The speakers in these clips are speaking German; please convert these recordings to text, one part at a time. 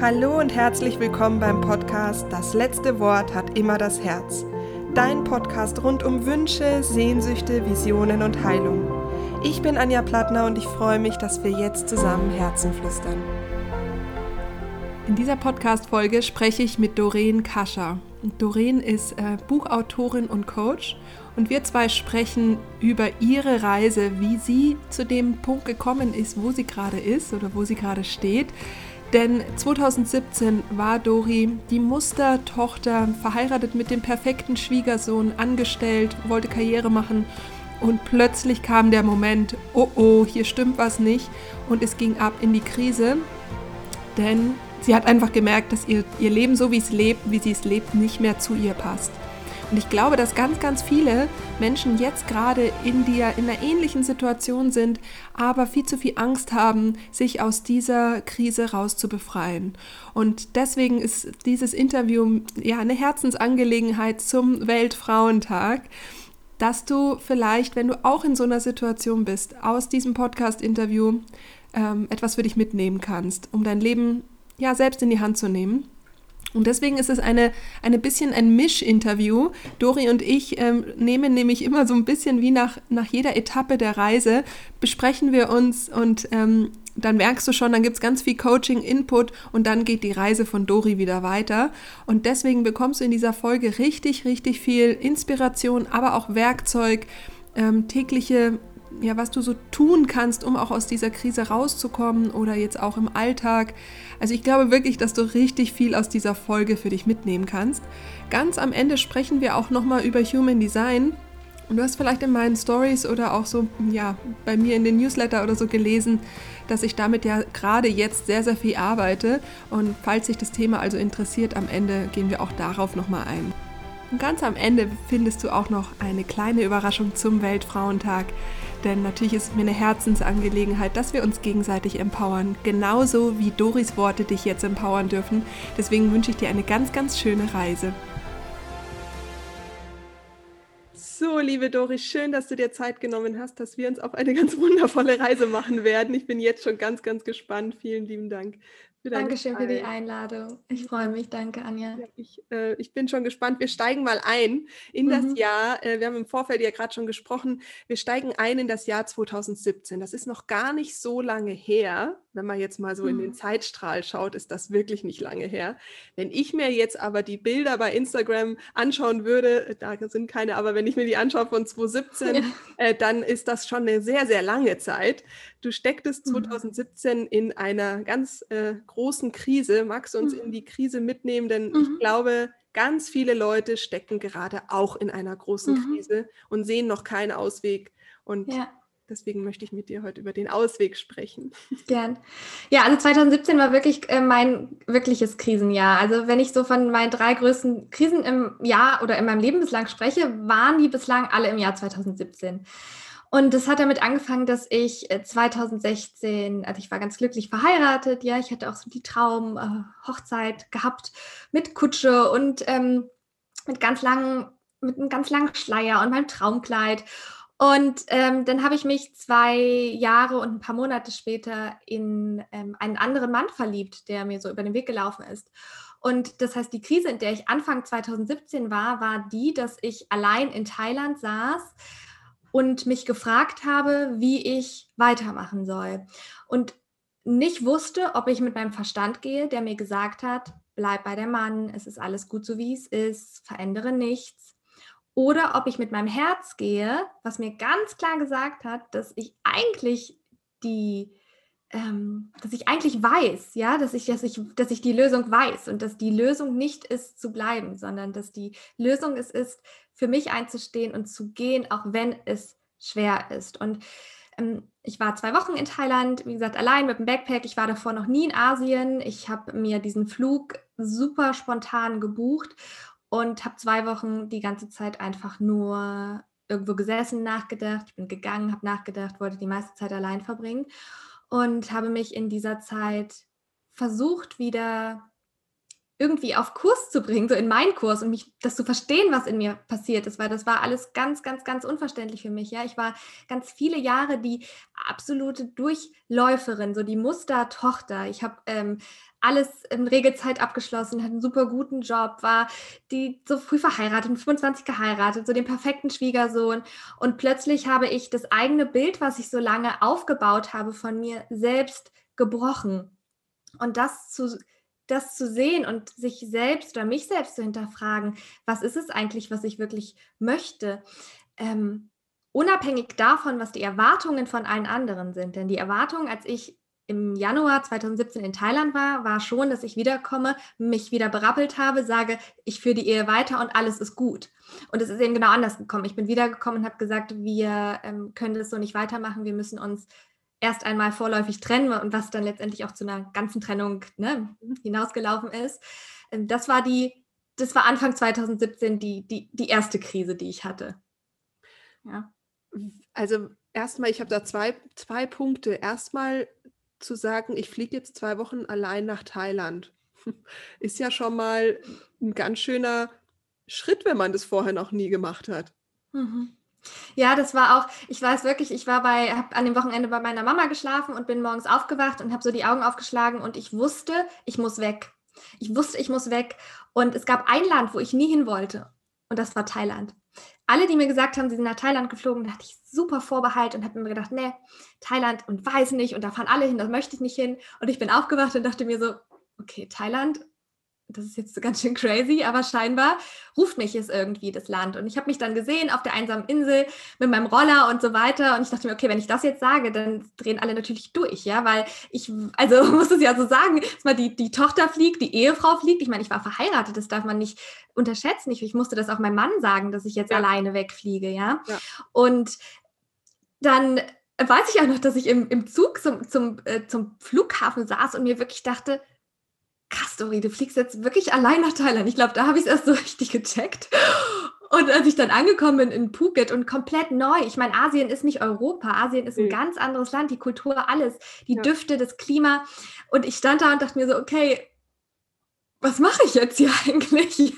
Hallo und herzlich willkommen beim Podcast Das letzte Wort hat immer das Herz. Dein Podcast rund um Wünsche, Sehnsüchte, Visionen und Heilung. Ich bin Anja Plattner und ich freue mich, dass wir jetzt zusammen Herzen flüstern. In dieser Podcast-Folge spreche ich mit Doreen Kascher. Doreen ist äh, Buchautorin und Coach und wir zwei sprechen über ihre Reise, wie sie zu dem Punkt gekommen ist, wo sie gerade ist oder wo sie gerade steht denn 2017 war Dori die Mustertochter, verheiratet mit dem perfekten Schwiegersohn, angestellt, wollte Karriere machen. Und plötzlich kam der Moment, oh oh, hier stimmt was nicht. Und es ging ab in die Krise, denn sie hat einfach gemerkt, dass ihr, ihr Leben so wie es lebt, wie sie es lebt, nicht mehr zu ihr passt. Und ich glaube, dass ganz, ganz viele Menschen jetzt gerade in, der, in einer ähnlichen Situation sind, aber viel zu viel Angst haben, sich aus dieser Krise rauszubefreien. Und deswegen ist dieses Interview ja eine Herzensangelegenheit zum Weltfrauentag dass du vielleicht, wenn du auch in so einer Situation bist, aus diesem Podcast-Interview ähm, etwas für dich mitnehmen kannst, um dein Leben ja selbst in die Hand zu nehmen. Und deswegen ist es eine, eine bisschen ein Misch-Interview. Dori und ich ähm, nehmen nämlich immer so ein bisschen wie nach, nach jeder Etappe der Reise, besprechen wir uns und ähm, dann merkst du schon, dann gibt es ganz viel Coaching, Input und dann geht die Reise von Dori wieder weiter. Und deswegen bekommst du in dieser Folge richtig, richtig viel Inspiration, aber auch Werkzeug, ähm, tägliche ja, was du so tun kannst, um auch aus dieser Krise rauszukommen oder jetzt auch im Alltag. Also ich glaube wirklich, dass du richtig viel aus dieser Folge für dich mitnehmen kannst. Ganz am Ende sprechen wir auch nochmal über Human Design. Und du hast vielleicht in meinen Stories oder auch so, ja, bei mir in den Newsletter oder so gelesen, dass ich damit ja gerade jetzt sehr, sehr viel arbeite. Und falls sich das Thema also interessiert, am Ende gehen wir auch darauf nochmal ein. Und ganz am Ende findest du auch noch eine kleine Überraschung zum Weltfrauentag. Denn natürlich ist es mir eine Herzensangelegenheit, dass wir uns gegenseitig empowern. Genauso wie Doris Worte dich jetzt empowern dürfen. Deswegen wünsche ich dir eine ganz, ganz schöne Reise. So, liebe Doris, schön, dass du dir Zeit genommen hast, dass wir uns auf eine ganz wundervolle Reise machen werden. Ich bin jetzt schon ganz, ganz gespannt. Vielen lieben Dank Dankeschön für die Einladung. Ich freue mich. Danke, Anja. Ja, ich, äh, ich, bin schon gespannt. Wir steigen mal ein in mhm. das Jahr. Äh, wir haben im Vorfeld ja gerade schon gesprochen. Wir steigen ein in das Jahr 2017. Das ist noch gar nicht so lange her. Wenn man jetzt mal so mhm. in den mhm. Zeitstrahl schaut, ist das wirklich nicht lange her. Wenn ich mir jetzt aber die Bilder bei Instagram anschauen würde, äh, da sind keine, aber wenn ich mir die anschaue von 2017, ja. äh, dann ist das schon eine sehr, sehr lange Zeit. Du stecktest 2017 mhm. in einer ganz äh, großen Krise. Magst du uns mhm. in die Krise mitnehmen? Denn mhm. ich glaube, ganz viele Leute stecken gerade auch in einer großen mhm. Krise und sehen noch keinen Ausweg. Und ja. Deswegen möchte ich mit dir heute über den Ausweg sprechen. Gern. Ja, also 2017 war wirklich äh, mein wirkliches Krisenjahr. Also wenn ich so von meinen drei größten Krisen im Jahr oder in meinem Leben bislang spreche, waren die bislang alle im Jahr 2017. Und das hat damit angefangen, dass ich 2016, äh, also ich war ganz glücklich verheiratet, ja, ich hatte auch so die Traum-Hochzeit äh, gehabt mit Kutsche und ähm, mit ganz langen, mit einem ganz langen Schleier und meinem Traumkleid. Und ähm, dann habe ich mich zwei Jahre und ein paar Monate später in ähm, einen anderen Mann verliebt, der mir so über den Weg gelaufen ist. Und das heißt, die Krise, in der ich Anfang 2017 war, war die, dass ich allein in Thailand saß und mich gefragt habe, wie ich weitermachen soll. Und nicht wusste, ob ich mit meinem Verstand gehe, der mir gesagt hat, bleib bei der Mann, es ist alles gut so, wie es ist, verändere nichts. Oder ob ich mit meinem Herz gehe, was mir ganz klar gesagt hat, dass ich eigentlich die, ähm, dass ich eigentlich weiß, ja, dass ich, dass ich, dass ich die Lösung weiß und dass die Lösung nicht ist zu bleiben, sondern dass die Lösung es ist, für mich einzustehen und zu gehen, auch wenn es schwer ist. Und ähm, ich war zwei Wochen in Thailand, wie gesagt, allein mit dem Backpack. Ich war davor noch nie in Asien. Ich habe mir diesen Flug super spontan gebucht und habe zwei Wochen die ganze Zeit einfach nur irgendwo gesessen, nachgedacht. Ich bin gegangen, habe nachgedacht, wollte die meiste Zeit allein verbringen und habe mich in dieser Zeit versucht, wieder irgendwie auf Kurs zu bringen, so in meinen Kurs und mich das zu verstehen, was in mir passiert ist, weil das war alles ganz, ganz, ganz unverständlich für mich. Ja, ich war ganz viele Jahre die absolute Durchläuferin, so die Mustertochter. Ich habe ähm, alles in Regelzeit abgeschlossen, hatte einen super guten Job, war die so früh verheiratet, mit 25 geheiratet, so den perfekten Schwiegersohn. Und plötzlich habe ich das eigene Bild, was ich so lange aufgebaut habe, von mir selbst gebrochen. Und das zu das zu sehen und sich selbst oder mich selbst zu hinterfragen, was ist es eigentlich, was ich wirklich möchte, ähm, unabhängig davon, was die Erwartungen von allen anderen sind. Denn die Erwartungen, als ich im Januar 2017 in Thailand war, war schon, dass ich wiederkomme, mich wieder berappelt habe, sage, ich führe die Ehe weiter und alles ist gut. Und es ist eben genau anders gekommen. Ich bin wiedergekommen und habe gesagt, wir ähm, können das so nicht weitermachen, wir müssen uns erst einmal vorläufig trennen und was dann letztendlich auch zu einer ganzen Trennung ne, hinausgelaufen ist. Ähm, das war die, das war Anfang 2017 die, die, die erste Krise, die ich hatte. Ja. Also erstmal, ich habe da zwei, zwei Punkte. Erstmal zu sagen, ich fliege jetzt zwei Wochen allein nach Thailand. Ist ja schon mal ein ganz schöner Schritt, wenn man das vorher noch nie gemacht hat. Mhm. Ja, das war auch, ich weiß wirklich, ich war bei, habe an dem Wochenende bei meiner Mama geschlafen und bin morgens aufgewacht und habe so die Augen aufgeschlagen und ich wusste, ich muss weg. Ich wusste, ich muss weg. Und es gab ein Land, wo ich nie hin wollte. Und das war Thailand. Alle, die mir gesagt haben, sie sind nach Thailand geflogen, da hatte ich super Vorbehalt und habe mir gedacht, nee, Thailand und weiß nicht und da fahren alle hin, da möchte ich nicht hin. Und ich bin aufgewacht und dachte mir so, okay, Thailand, das ist jetzt ganz schön crazy, aber scheinbar ruft mich es irgendwie das Land. Und ich habe mich dann gesehen auf der einsamen Insel mit meinem Roller und so weiter. Und ich dachte mir, okay, wenn ich das jetzt sage, dann drehen alle natürlich durch, ja, weil ich, also muss es ja so sagen, dass mal die, die Tochter fliegt, die Ehefrau fliegt. Ich meine, ich war verheiratet, das darf man nicht unterschätzen. Ich, ich musste das auch meinem Mann sagen, dass ich jetzt ja. alleine wegfliege, ja. ja. Und dann weiß ich auch noch, dass ich im, im Zug zum, zum, äh, zum Flughafen saß und mir wirklich dachte, krass, Dori, du fliegst jetzt wirklich allein nach Thailand. Ich glaube, da habe ich es erst so richtig gecheckt. Und als ich dann angekommen bin in Phuket und komplett neu, ich meine, Asien ist nicht Europa, Asien ist ein mhm. ganz anderes Land, die Kultur, alles, die ja. Düfte, das Klima. Und ich stand da und dachte mir so, okay, was mache ich jetzt hier eigentlich?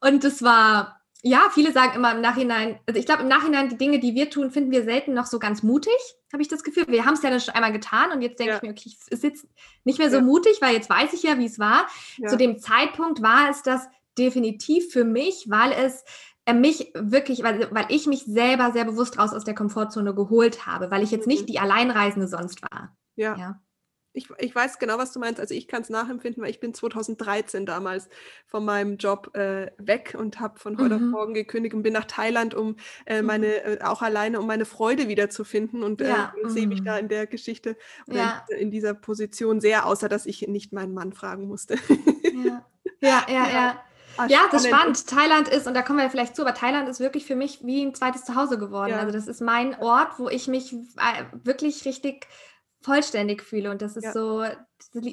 Und das war ja, viele sagen immer im Nachhinein, also ich glaube im Nachhinein, die Dinge, die wir tun, finden wir selten noch so ganz mutig, habe ich das Gefühl. Wir haben es ja dann schon einmal getan und jetzt denke ja. ich mir, okay, es ist jetzt nicht mehr so ja. mutig, weil jetzt weiß ich ja, wie es war. Ja. Zu dem Zeitpunkt war es das definitiv für mich, weil es äh, mich wirklich, weil, weil ich mich selber sehr bewusst raus aus der Komfortzone geholt habe, weil ich jetzt nicht mhm. die Alleinreisende sonst war. ja ich, ich weiß genau, was du meinst. Also ich kann es nachempfinden, weil ich bin 2013 damals von meinem Job äh, weg und habe von heute mhm. auf morgen gekündigt und bin nach Thailand, um äh, meine, mhm. äh, auch alleine, um meine Freude wiederzufinden und äh, ja. sehe mich da mhm. in der Geschichte ja. in, in, dieser Position sehr, außer dass ich nicht meinen Mann fragen musste. ja, ja, ja. ja. Ah, ja, das ist spannend. Thailand ist, und da kommen wir vielleicht zu, aber Thailand ist wirklich für mich wie ein zweites Zuhause geworden. Ja. Also das ist mein Ort, wo ich mich äh, wirklich richtig vollständig fühle. Und das ist ja. so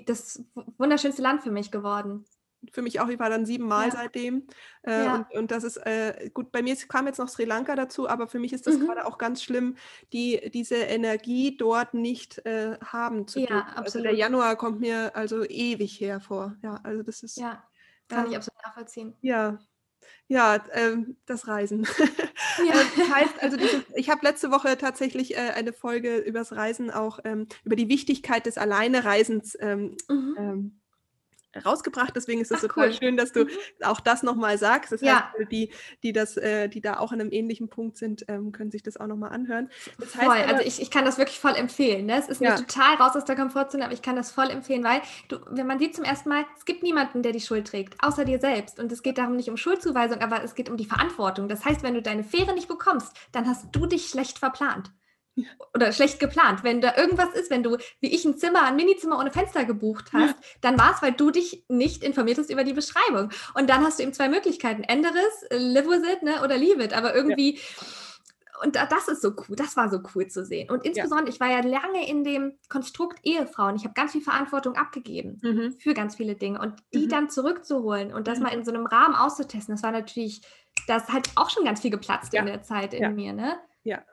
das wunderschönste Land für mich geworden. Für mich auch, ich war dann siebenmal ja. seitdem. Äh, ja. und, und, das ist äh, gut, bei mir kam jetzt noch Sri Lanka dazu, aber für mich ist das mhm. gerade auch ganz schlimm, die, diese Energie dort nicht äh, haben zu ja, Absolut. Also der Januar kommt mir also ewig hervor. Ja, also das ist. Ja, kann ich absolut nachvollziehen. Ja, ja, ähm, das Reisen. Ja. das ähm, heißt, also diese, ich habe letzte Woche tatsächlich äh, eine Folge übers Reisen auch ähm, über die Wichtigkeit des Alleinereisens ähm, mhm. Rausgebracht. Deswegen ist es total cool. schön, dass du mhm. auch das nochmal sagst. Das ja. heißt, die, die, das, äh, die da auch an einem ähnlichen Punkt sind, ähm, können sich das auch nochmal anhören. Das voll, heißt, also ich, ich kann das wirklich voll empfehlen. Ne? Es ist ja. total raus aus der Komfortzone, aber ich kann das voll empfehlen, weil du, wenn man sieht zum ersten Mal, es gibt niemanden, der die Schuld trägt, außer dir selbst. Und es geht darum nicht um Schuldzuweisung, aber es geht um die Verantwortung. Das heißt, wenn du deine Fähre nicht bekommst, dann hast du dich schlecht verplant oder schlecht geplant. Wenn da irgendwas ist, wenn du, wie ich, ein Zimmer, ein Minizimmer ohne Fenster gebucht hast, ja. dann war es, weil du dich nicht informiert hast über die Beschreibung. Und dann hast du eben zwei Möglichkeiten. Ändere es, live with it, ne, oder leave it. Aber irgendwie, ja. und das ist so cool, das war so cool zu sehen. Und insbesondere, ja. ich war ja lange in dem Konstrukt Ehefrau und ich habe ganz viel Verantwortung abgegeben mhm. für ganz viele Dinge. Und die mhm. dann zurückzuholen und das mhm. mal in so einem Rahmen auszutesten, das war natürlich, das hat auch schon ganz viel geplatzt in der Zeit in mir, ne? Ja,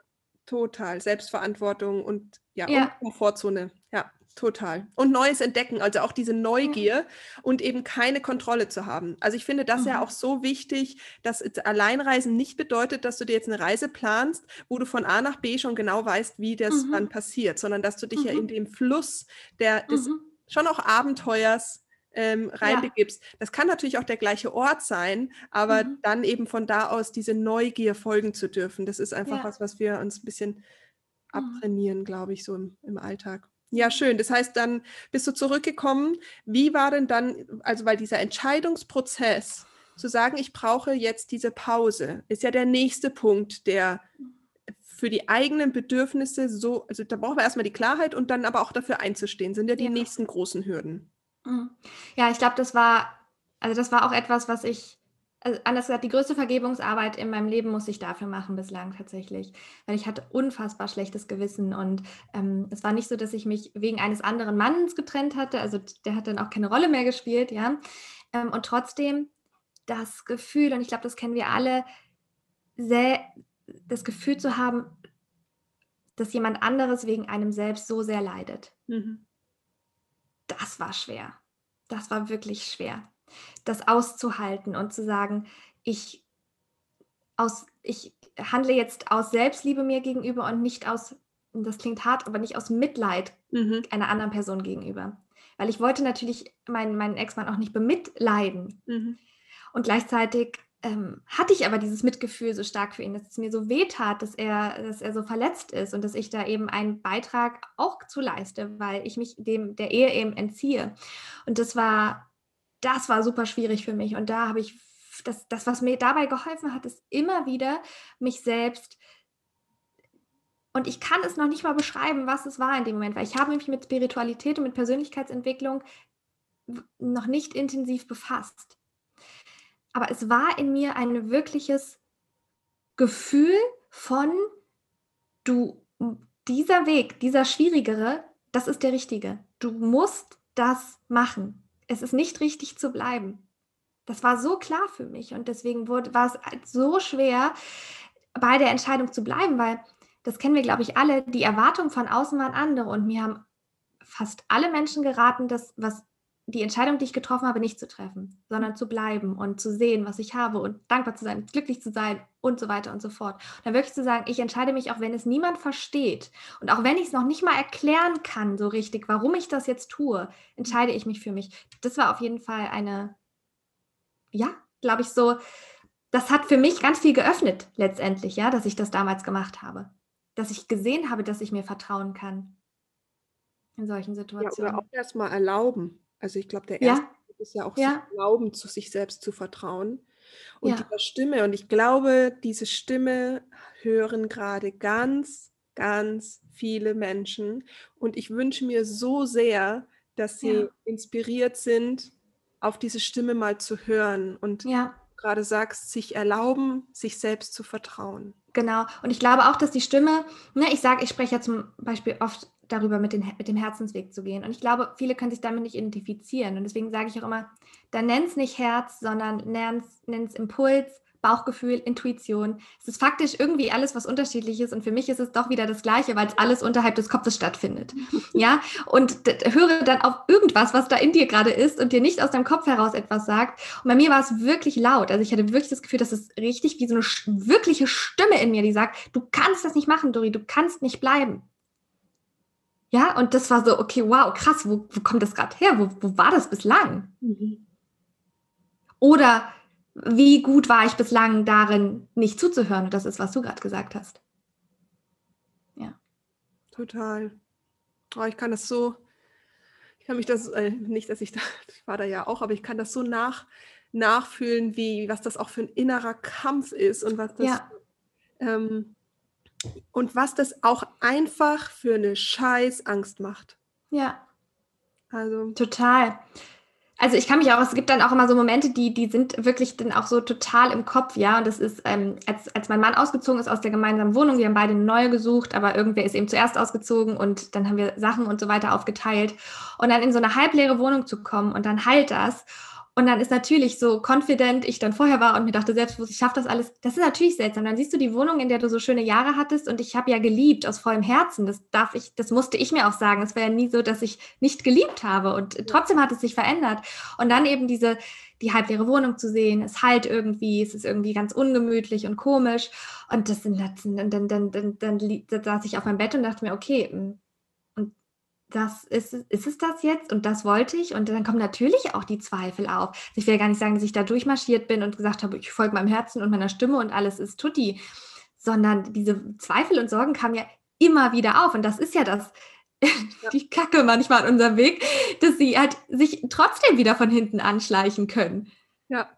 Total, Selbstverantwortung und ja, ja. Und Komfortzone. Ja. Total. Und Neues entdecken, also auch diese Neugier mhm. und eben keine Kontrolle zu haben. Also ich finde das mhm. ja auch so wichtig, dass Alleinreisen nicht bedeutet, dass du dir jetzt eine Reise planst, wo du von A nach B schon genau weißt, wie das mhm. dann passiert, sondern dass du dich ja in mhm. dem Fluss der, des mhm. schon auch Abenteuers ähm, reinbegibst. Ja. Das kann natürlich auch der gleiche Ort sein, aber mhm. dann eben von da aus diese Neugier folgen zu dürfen. Das ist einfach ja. was, was wir uns ein bisschen abtrainieren, glaube ich, so im, im Alltag. Ja, schön. Das heißt, dann bist du zurückgekommen. Wie war denn dann, also weil dieser Entscheidungsprozess, zu sagen, ich brauche jetzt diese Pause, ist ja der nächste Punkt, der für die eigenen Bedürfnisse so, also da brauchen wir erstmal die Klarheit und dann aber auch dafür einzustehen, sind ja die ja. nächsten großen Hürden. Mhm. Ja, ich glaube, das war, also das war auch etwas, was ich also anders gesagt, die größte Vergebungsarbeit in meinem Leben muss ich dafür machen bislang tatsächlich, weil ich hatte unfassbar schlechtes Gewissen und ähm, es war nicht so, dass ich mich wegen eines anderen Mannes getrennt hatte, also der hat dann auch keine Rolle mehr gespielt, ja, ähm, und trotzdem das Gefühl, und ich glaube, das kennen wir alle, sehr, das Gefühl zu haben, dass jemand anderes wegen einem selbst so sehr leidet. Mhm. Das war schwer. Das war wirklich schwer das auszuhalten und zu sagen, ich, aus, ich handle jetzt aus Selbstliebe mir gegenüber und nicht aus, das klingt hart, aber nicht aus Mitleid mhm. einer anderen Person gegenüber. Weil ich wollte natürlich meinen, meinen Ex-Mann auch nicht bemitleiden. Mhm. Und gleichzeitig ähm, hatte ich aber dieses Mitgefühl so stark für ihn, dass es mir so weh tat, dass er, dass er so verletzt ist und dass ich da eben einen Beitrag auch zu leiste, weil ich mich dem der Ehe eben entziehe. Und das war das war super schwierig für mich. Und da habe ich, das, das, was mir dabei geholfen hat, ist immer wieder mich selbst und ich kann es noch nicht mal beschreiben, was es war in dem Moment, weil ich habe mich mit Spiritualität und mit Persönlichkeitsentwicklung noch nicht intensiv befasst. Aber es war in mir ein wirkliches Gefühl von, du, dieser Weg, dieser schwierigere, das ist der richtige. Du musst das machen es ist nicht richtig zu bleiben. Das war so klar für mich und deswegen wurde, war es halt so schwer, bei der Entscheidung zu bleiben, weil das kennen wir, glaube ich, alle, die Erwartungen von außen waren andere und mir haben fast alle Menschen geraten, das, was die Entscheidung, die ich getroffen habe, nicht zu treffen, sondern zu bleiben und zu sehen, was ich habe und dankbar zu sein, glücklich zu sein und so weiter und so fort. Und dann wirklich zu sagen, ich entscheide mich, auch wenn es niemand versteht und auch wenn ich es noch nicht mal erklären kann, so richtig, warum ich das jetzt tue, entscheide ich mich für mich. Das war auf jeden Fall eine, ja, glaube ich, so, das hat für mich ganz viel geöffnet letztendlich, ja, dass ich das damals gemacht habe. Dass ich gesehen habe, dass ich mir vertrauen kann in solchen Situationen. Ja, oder auch erstmal erlauben. Also ich glaube, der erste ja. ist ja auch ja. Glauben, zu sich selbst zu vertrauen. Und ja. dieser Stimme, und ich glaube, diese Stimme hören gerade ganz, ganz viele Menschen. Und ich wünsche mir so sehr, dass sie ja. inspiriert sind, auf diese Stimme mal zu hören und ja. gerade sagst, sich erlauben, sich selbst zu vertrauen. Genau. Und ich glaube auch, dass die Stimme, ne, ich sage, ich spreche ja zum Beispiel oft darüber mit, den, mit dem Herzensweg zu gehen. Und ich glaube, viele können sich damit nicht identifizieren. Und deswegen sage ich auch immer, dann nenn es nicht Herz, sondern nenn es Impuls, Bauchgefühl, Intuition. Es ist faktisch irgendwie alles, was unterschiedlich ist. Und für mich ist es doch wieder das Gleiche, weil es alles unterhalb des Kopfes stattfindet. ja, und höre dann auf irgendwas, was da in dir gerade ist und dir nicht aus deinem Kopf heraus etwas sagt. Und bei mir war es wirklich laut. Also ich hatte wirklich das Gefühl, dass es richtig wie so eine wirkliche Stimme in mir, die sagt, du kannst das nicht machen, Dori, du kannst nicht bleiben. Ja, und das war so, okay, wow, krass, wo, wo kommt das gerade her? Wo, wo war das bislang? Mhm. Oder wie gut war ich bislang darin, nicht zuzuhören? Und das ist, was du gerade gesagt hast. Ja. Total. Oh, ich kann das so, ich kann mich das, äh, nicht, dass ich da, ich war da ja auch, aber ich kann das so nach, nachfühlen, wie, was das auch für ein innerer Kampf ist und was das, ja. ähm, und was das auch einfach für eine scheiß Angst macht. Ja. Also. Total. Also ich kann mich auch, es gibt dann auch immer so Momente, die, die sind wirklich dann auch so total im Kopf, ja. Und das ist, ähm, als, als mein Mann ausgezogen ist aus der gemeinsamen Wohnung, wir haben beide eine neue gesucht, aber irgendwer ist eben zuerst ausgezogen und dann haben wir Sachen und so weiter aufgeteilt. Und dann in so eine halbleere Wohnung zu kommen und dann halt das. Und dann ist natürlich so confident ich dann vorher war und mir dachte selbstbewusst, ich schaffe das alles. Das ist natürlich seltsam. Dann siehst du die Wohnung, in der du so schöne Jahre hattest und ich habe ja geliebt aus vollem Herzen. Das darf ich, das musste ich mir auch sagen. Es war ja nie so, dass ich nicht geliebt habe und trotzdem hat es sich verändert. Und dann eben diese, die halbleere Wohnung zu sehen, es halt irgendwie, es ist irgendwie ganz ungemütlich und komisch. Und das sind, dann, dann, dann, dann, dann, dann saß ich auf meinem Bett und dachte mir, okay, hm, das ist, ist es das jetzt und das wollte ich. Und dann kommen natürlich auch die Zweifel auf. Also ich will ja gar nicht sagen, dass ich da durchmarschiert bin und gesagt habe, ich folge meinem Herzen und meiner Stimme und alles ist tutti, sondern diese Zweifel und Sorgen kamen ja immer wieder auf. Und das ist ja das, ja. die Kacke manchmal an unserem Weg, dass sie halt sich trotzdem wieder von hinten anschleichen können. Ja.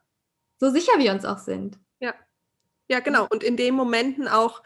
So sicher wir uns auch sind. Ja. Ja, genau. Und in den Momenten auch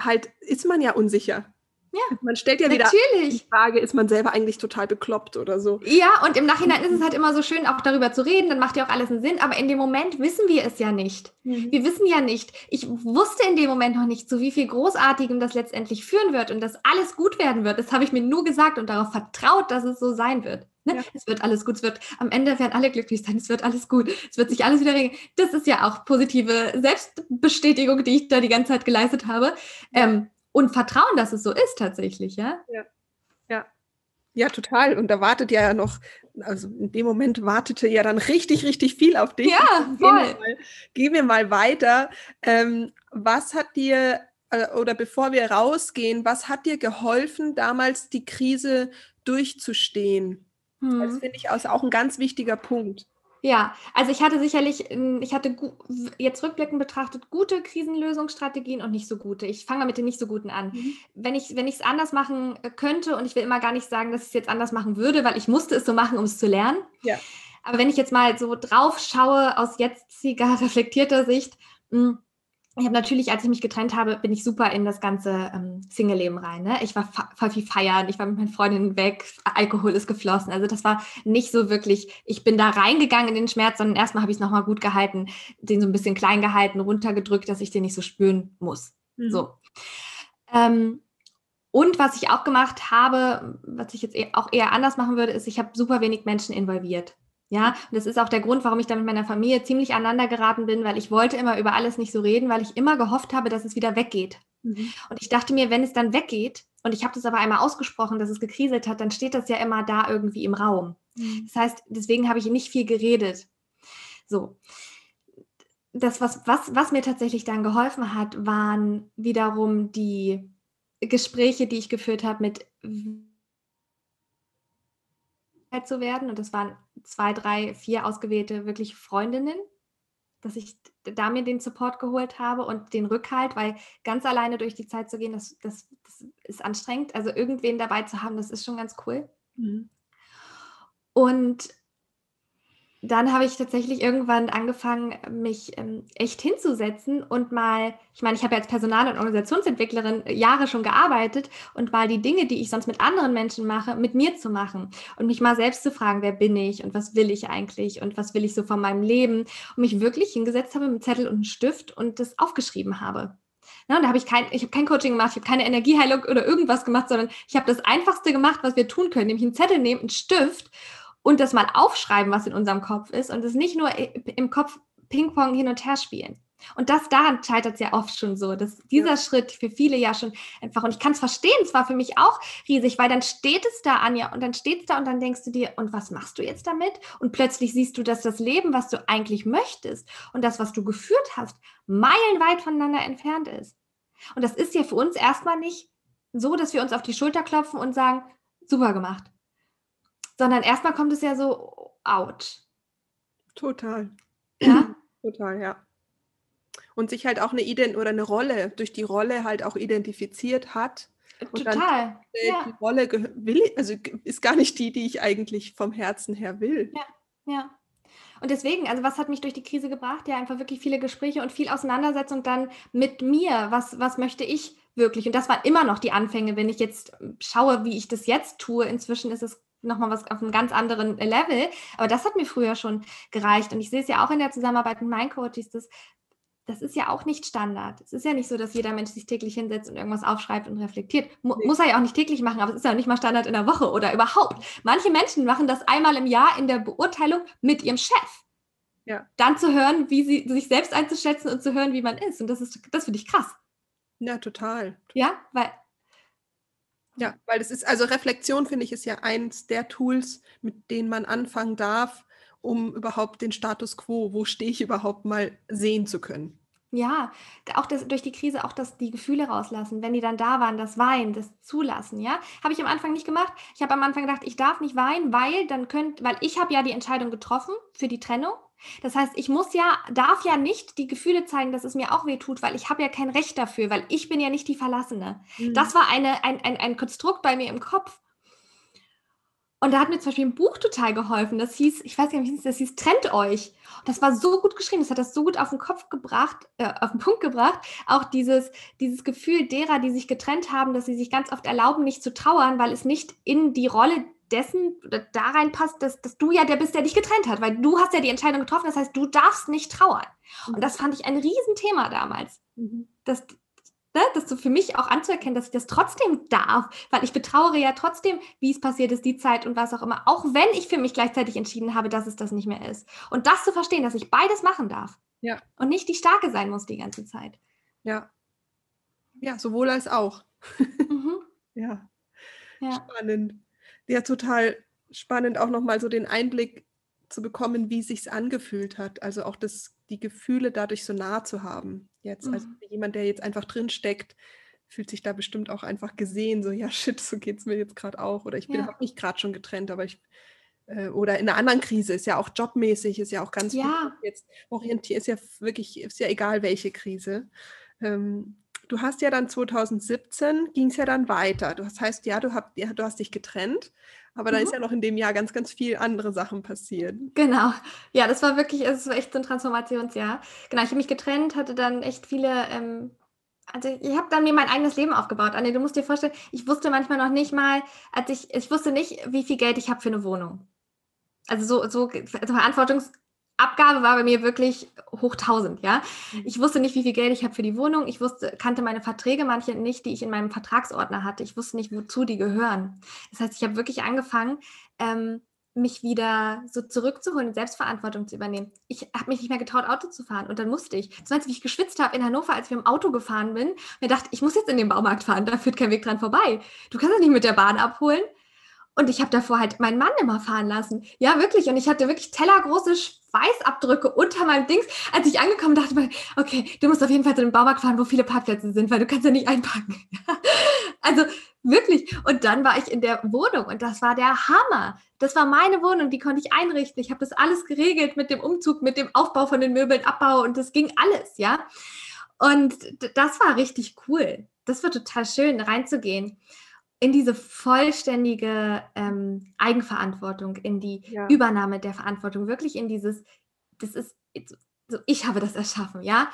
halt ist man ja unsicher. Ja, man stellt ja wieder die Frage, ist man selber eigentlich total bekloppt oder so? Ja, und im Nachhinein ist es halt immer so schön, auch darüber zu reden, dann macht ja auch alles einen Sinn, aber in dem Moment wissen wir es ja nicht. Mhm. Wir wissen ja nicht, ich wusste in dem Moment noch nicht, zu wie viel Großartigem das letztendlich führen wird und dass alles gut werden wird. Das habe ich mir nur gesagt und darauf vertraut, dass es so sein wird. Ne? Ja. Es wird alles gut, es wird am Ende werden alle glücklich sein, es wird alles gut, es wird sich alles wieder regeln. Das ist ja auch positive Selbstbestätigung, die ich da die ganze Zeit geleistet habe. Ähm, und vertrauen, dass es so ist tatsächlich, ja? Ja. Ja. Ja, total. Und da wartet ja noch, also in dem Moment wartete ja dann richtig, richtig viel auf dich. Ja, voll. Gehen wir mal, gehen wir mal weiter. Ähm, was hat dir, äh, oder bevor wir rausgehen, was hat dir geholfen, damals die Krise durchzustehen? Hm. Das finde ich auch ein ganz wichtiger Punkt. Ja, also ich hatte sicherlich, ich hatte jetzt rückblickend betrachtet gute Krisenlösungsstrategien und nicht so gute. Ich fange mal mit den nicht so guten an. Mhm. Wenn ich wenn es anders machen äh, könnte und ich will immer gar nicht sagen, dass ich es jetzt anders machen würde, weil ich musste es so machen, um es zu lernen. Ja. Aber wenn ich jetzt mal so drauf schaue aus jetziger reflektierter Sicht, mh, hm, ich habe natürlich, als ich mich getrennt habe, bin ich super in das ganze ähm, Single-Leben rein. Ne? Ich war voll viel feiern, ich war mit meinen Freundinnen weg, Alkohol ist geflossen. Also das war nicht so wirklich, ich bin da reingegangen in den Schmerz, sondern erstmal habe ich es nochmal gut gehalten, den so ein bisschen klein gehalten, runtergedrückt, dass ich den nicht so spüren muss. Mhm. So. Ähm, und was ich auch gemacht habe, was ich jetzt e-, auch eher anders machen würde, ist, ich habe super wenig Menschen involviert. Ja, und das ist auch der Grund, warum ich da mit meiner Familie ziemlich aneinander geraten bin, weil ich wollte immer über alles nicht so reden, weil ich immer gehofft habe, dass es wieder weggeht. Mhm. Und ich dachte mir, wenn es dann weggeht, und ich habe das aber einmal ausgesprochen, dass es gekriselt hat, dann steht das ja immer da irgendwie im Raum. Mhm. Das heißt, deswegen habe ich nicht viel geredet. So. Das, was, was, was mir tatsächlich dann geholfen hat, waren wiederum die Gespräche, die ich geführt habe mit zu werden. Und das waren zwei, drei, vier ausgewählte wirklich Freundinnen, dass ich da mir den Support geholt habe und den Rückhalt, weil ganz alleine durch die Zeit zu gehen, das, das, das ist anstrengend. Also irgendwen dabei zu haben, das ist schon ganz cool. Mhm. Und dann habe ich tatsächlich irgendwann angefangen, mich ähm, echt hinzusetzen und mal, ich meine, ich habe ja als Personal- und Organisationsentwicklerin Jahre schon gearbeitet und mal die Dinge, die ich sonst mit anderen Menschen mache, mit mir zu machen und mich mal selbst zu fragen, wer bin ich und was will ich eigentlich und was will ich so von meinem Leben und mich wirklich hingesetzt habe mit Zettel und einem Stift und das aufgeschrieben habe. Na, und da habe ich kein, ich habe kein Coaching gemacht, ich habe keine Energieheilung oder irgendwas gemacht, sondern ich habe das Einfachste gemacht, was wir tun können, nämlich einen Zettel nehmen, einen Stift und das mal aufschreiben, was in unserem Kopf ist und es nicht nur im Kopf Ping-Pong hin und her spielen. Und das daran scheitert es ja oft schon so, dass dieser ja. Schritt für viele ja schon einfach, und ich kann es verstehen, es war für mich auch riesig, weil dann steht es da, Anja, und dann steht es da und dann denkst du dir, und was machst du jetzt damit? Und plötzlich siehst du, dass das Leben, was du eigentlich möchtest und das, was du geführt hast, meilenweit voneinander entfernt ist. Und das ist ja für uns erstmal nicht so, dass wir uns auf die Schulter klopfen und sagen, super gemacht sondern erstmal kommt es ja so out. Total. Ja? Total, ja. Und sich halt auch eine Ident oder eine Rolle, durch die Rolle halt auch identifiziert hat. Total. Dann, äh, ja. Die Rolle will, also ist gar nicht die, die ich eigentlich vom Herzen her will. Ja, ja. Und deswegen, also was hat mich durch die Krise gebracht? Ja, einfach wirklich viele Gespräche und viel Auseinandersetzung dann mit mir. Was, was möchte ich wirklich? Und das waren immer noch die Anfänge, wenn ich jetzt schaue, wie ich das jetzt tue. Inzwischen ist es nochmal was auf einem ganz anderen Level. Aber das hat mir früher schon gereicht. Und ich sehe es ja auch in der Zusammenarbeit mit meinen Coaches, dass das ist ja auch nicht Standard. Es ist ja nicht so, dass jeder Mensch sich täglich hinsetzt und irgendwas aufschreibt und reflektiert. Mu nee. Muss er ja auch nicht täglich machen, aber es ist ja auch nicht mal Standard in der Woche oder überhaupt. Manche Menschen machen das einmal im Jahr in der Beurteilung mit ihrem Chef. Ja. Dann zu hören, wie sie sich selbst einzuschätzen und zu hören, wie man ist. Und das ist, das finde ich krass. Ja, total. Ja, weil. Ja, weil es ist, also Reflexion finde ich ist ja eins der Tools, mit denen man anfangen darf, um überhaupt den Status quo, wo stehe ich überhaupt mal sehen zu können. Ja, auch das, durch die Krise auch das, die Gefühle rauslassen, wenn die dann da waren, das Weinen, das Zulassen, ja. Habe ich am Anfang nicht gemacht. Ich habe am Anfang gedacht, ich darf nicht weinen, weil dann könnt, weil ich habe ja die Entscheidung getroffen für die Trennung. Das heißt, ich muss ja, darf ja nicht die Gefühle zeigen, dass es mir auch weh tut, weil ich habe ja kein Recht dafür, weil ich bin ja nicht die Verlassene. Mhm. Das war eine, ein, ein, ein Konstrukt bei mir im Kopf. Und da hat mir zum Beispiel ein Buch total geholfen. Das hieß, ich weiß gar nicht, das hieß Trennt euch. Und das war so gut geschrieben. Das hat das so gut auf den Kopf gebracht, äh, auf den Punkt gebracht. Auch dieses, dieses Gefühl derer, die sich getrennt haben, dass sie sich ganz oft erlauben, nicht zu trauern, weil es nicht in die Rolle dessen oder da reinpasst, dass, dass du ja der bist, der dich getrennt hat, weil du hast ja die Entscheidung getroffen, das heißt, du darfst nicht trauern. Und das fand ich ein Riesenthema damals. Mhm. Das, ne, das so für mich auch anzuerkennen, dass ich das trotzdem darf, weil ich betrauere ja trotzdem, wie es passiert ist, die Zeit und was auch immer, auch wenn ich für mich gleichzeitig entschieden habe, dass es das nicht mehr ist. Und das zu verstehen, dass ich beides machen darf. Ja. Und nicht die Starke sein muss die ganze Zeit. Ja. Ja, sowohl als auch. Mhm. ja. ja. Spannend. Ja, total spannend auch nochmal so den Einblick zu bekommen, wie sich's angefühlt hat. Also auch das, die Gefühle dadurch so nah zu haben. Jetzt, also mhm. also jemand, der jetzt einfach drin steckt, fühlt sich da bestimmt auch einfach gesehen, so ja shit, so geht es mir jetzt gerade auch. Oder ich bin ja. nicht gerade schon getrennt, aber ich äh, oder in einer anderen Krise ist ja auch jobmäßig, ist ja auch ganz ja. jetzt orientiert, ist ja wirklich, ist ja egal welche Krise. Ähm, du hast ja dann 2017 ging es ja dann weiter. Das heißt, ja, du, hab, ja, du hast dich getrennt, aber mhm. da ist ja noch in dem Jahr ganz, ganz viel andere Sachen passiert. Genau. Ja, das war wirklich, es war echt so ein Transformationsjahr. Genau, ich habe mich getrennt, hatte dann echt viele, ähm, also ich habe dann mir mein eigenes Leben aufgebaut. Anne, du musst dir vorstellen, ich wusste manchmal noch nicht mal, als ich, ich wusste nicht, wie viel Geld ich habe für eine Wohnung. Also so, so also Verantwortungs Abgabe war bei mir wirklich hoch 1000, ja. Mhm. Ich wusste nicht, wie viel Geld ich habe für die Wohnung. Ich wusste, kannte meine Verträge, manche nicht, die ich in meinem Vertragsordner hatte. Ich wusste nicht, wozu die gehören. Das heißt, ich habe wirklich angefangen, ähm, mich wieder so zurückzuholen und Selbstverantwortung zu übernehmen. Ich habe mich nicht mehr getraut, Auto zu fahren und dann musste ich. So als wie ich geschwitzt habe in Hannover, als ich mit dem Auto gefahren bin, mir dachte, ich muss jetzt in den Baumarkt fahren, da führt kein Weg dran vorbei. Du kannst es nicht mit der Bahn abholen. Und ich habe davor halt meinen Mann immer fahren lassen. Ja, wirklich. Und ich hatte wirklich tellergroße Schweißabdrücke unter meinem Dings. Als ich angekommen dachte ich okay, du musst auf jeden Fall zu dem Baumarkt fahren, wo viele Parkplätze sind, weil du kannst ja nicht einpacken. also wirklich. Und dann war ich in der Wohnung und das war der Hammer. Das war meine Wohnung, die konnte ich einrichten. Ich habe das alles geregelt mit dem Umzug, mit dem Aufbau von den Möbeln, Abbau und das ging alles, ja. Und das war richtig cool. Das war total schön, reinzugehen in diese vollständige ähm, Eigenverantwortung, in die ja. Übernahme der Verantwortung, wirklich in dieses, das ist, so, ich habe das erschaffen, ja.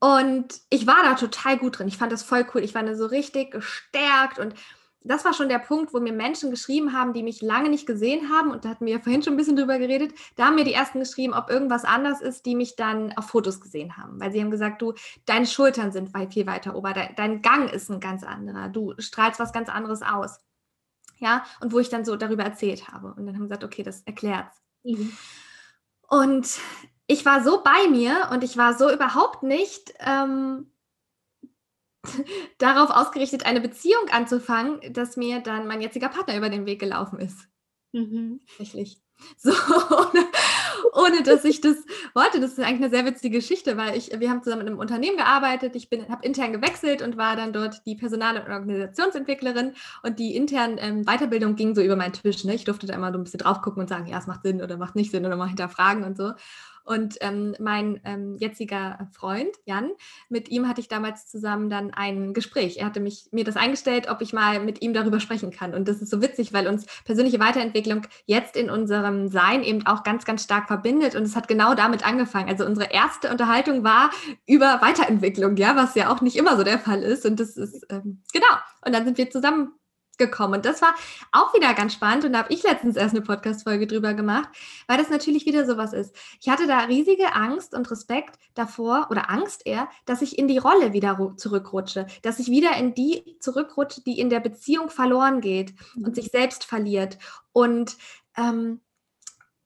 Und ich war da total gut drin. Ich fand das voll cool. Ich war da so richtig gestärkt und das war schon der Punkt, wo mir Menschen geschrieben haben, die mich lange nicht gesehen haben. Und da hatten wir ja vorhin schon ein bisschen drüber geredet. Da haben mir die ersten geschrieben, ob irgendwas anders ist, die mich dann auf Fotos gesehen haben. Weil sie haben gesagt, du, deine Schultern sind viel weiter ober, dein, Gang ist ein ganz anderer. Du strahlst was ganz anderes aus. Ja, und wo ich dann so darüber erzählt habe. Und dann haben sie gesagt, okay, das erklärt's. Mhm. Und ich war so bei mir und ich war so überhaupt nicht ähm, darauf ausgerichtet, eine Beziehung anzufangen, dass mir dann mein jetziger Partner über den Weg gelaufen ist. Mhm. Tatsächlich. So, ohne, ohne, dass ich das wollte. Das ist eigentlich eine sehr witzige Geschichte, weil ich, wir haben zusammen in einem Unternehmen gearbeitet. Ich habe intern gewechselt und war dann dort die Personal- und Organisationsentwicklerin. Und die internen ähm, Weiterbildung ging so über meinen Tisch. Ne? Ich durfte da immer so ein bisschen drauf gucken und sagen, ja, es macht Sinn oder macht nicht Sinn oder mal hinterfragen und so. Und ähm, mein ähm, jetziger Freund, Jan, mit ihm hatte ich damals zusammen dann ein Gespräch. Er hatte mich, mir das eingestellt, ob ich mal mit ihm darüber sprechen kann. Und das ist so witzig, weil uns persönliche Weiterentwicklung jetzt in unserem Sein eben auch ganz, ganz stark verbindet. Und es hat genau damit angefangen. Also unsere erste Unterhaltung war über Weiterentwicklung, ja, was ja auch nicht immer so der Fall ist. Und das ist, ähm, genau. Und dann sind wir zusammen gekommen. Und das war auch wieder ganz spannend. Und da habe ich letztens erst eine Podcast-Folge drüber gemacht, weil das natürlich wieder sowas ist. Ich hatte da riesige Angst und Respekt davor, oder Angst eher, dass ich in die Rolle wieder zurückrutsche, dass ich wieder in die zurückrutsche, die in der Beziehung verloren geht und mhm. sich selbst verliert und ähm,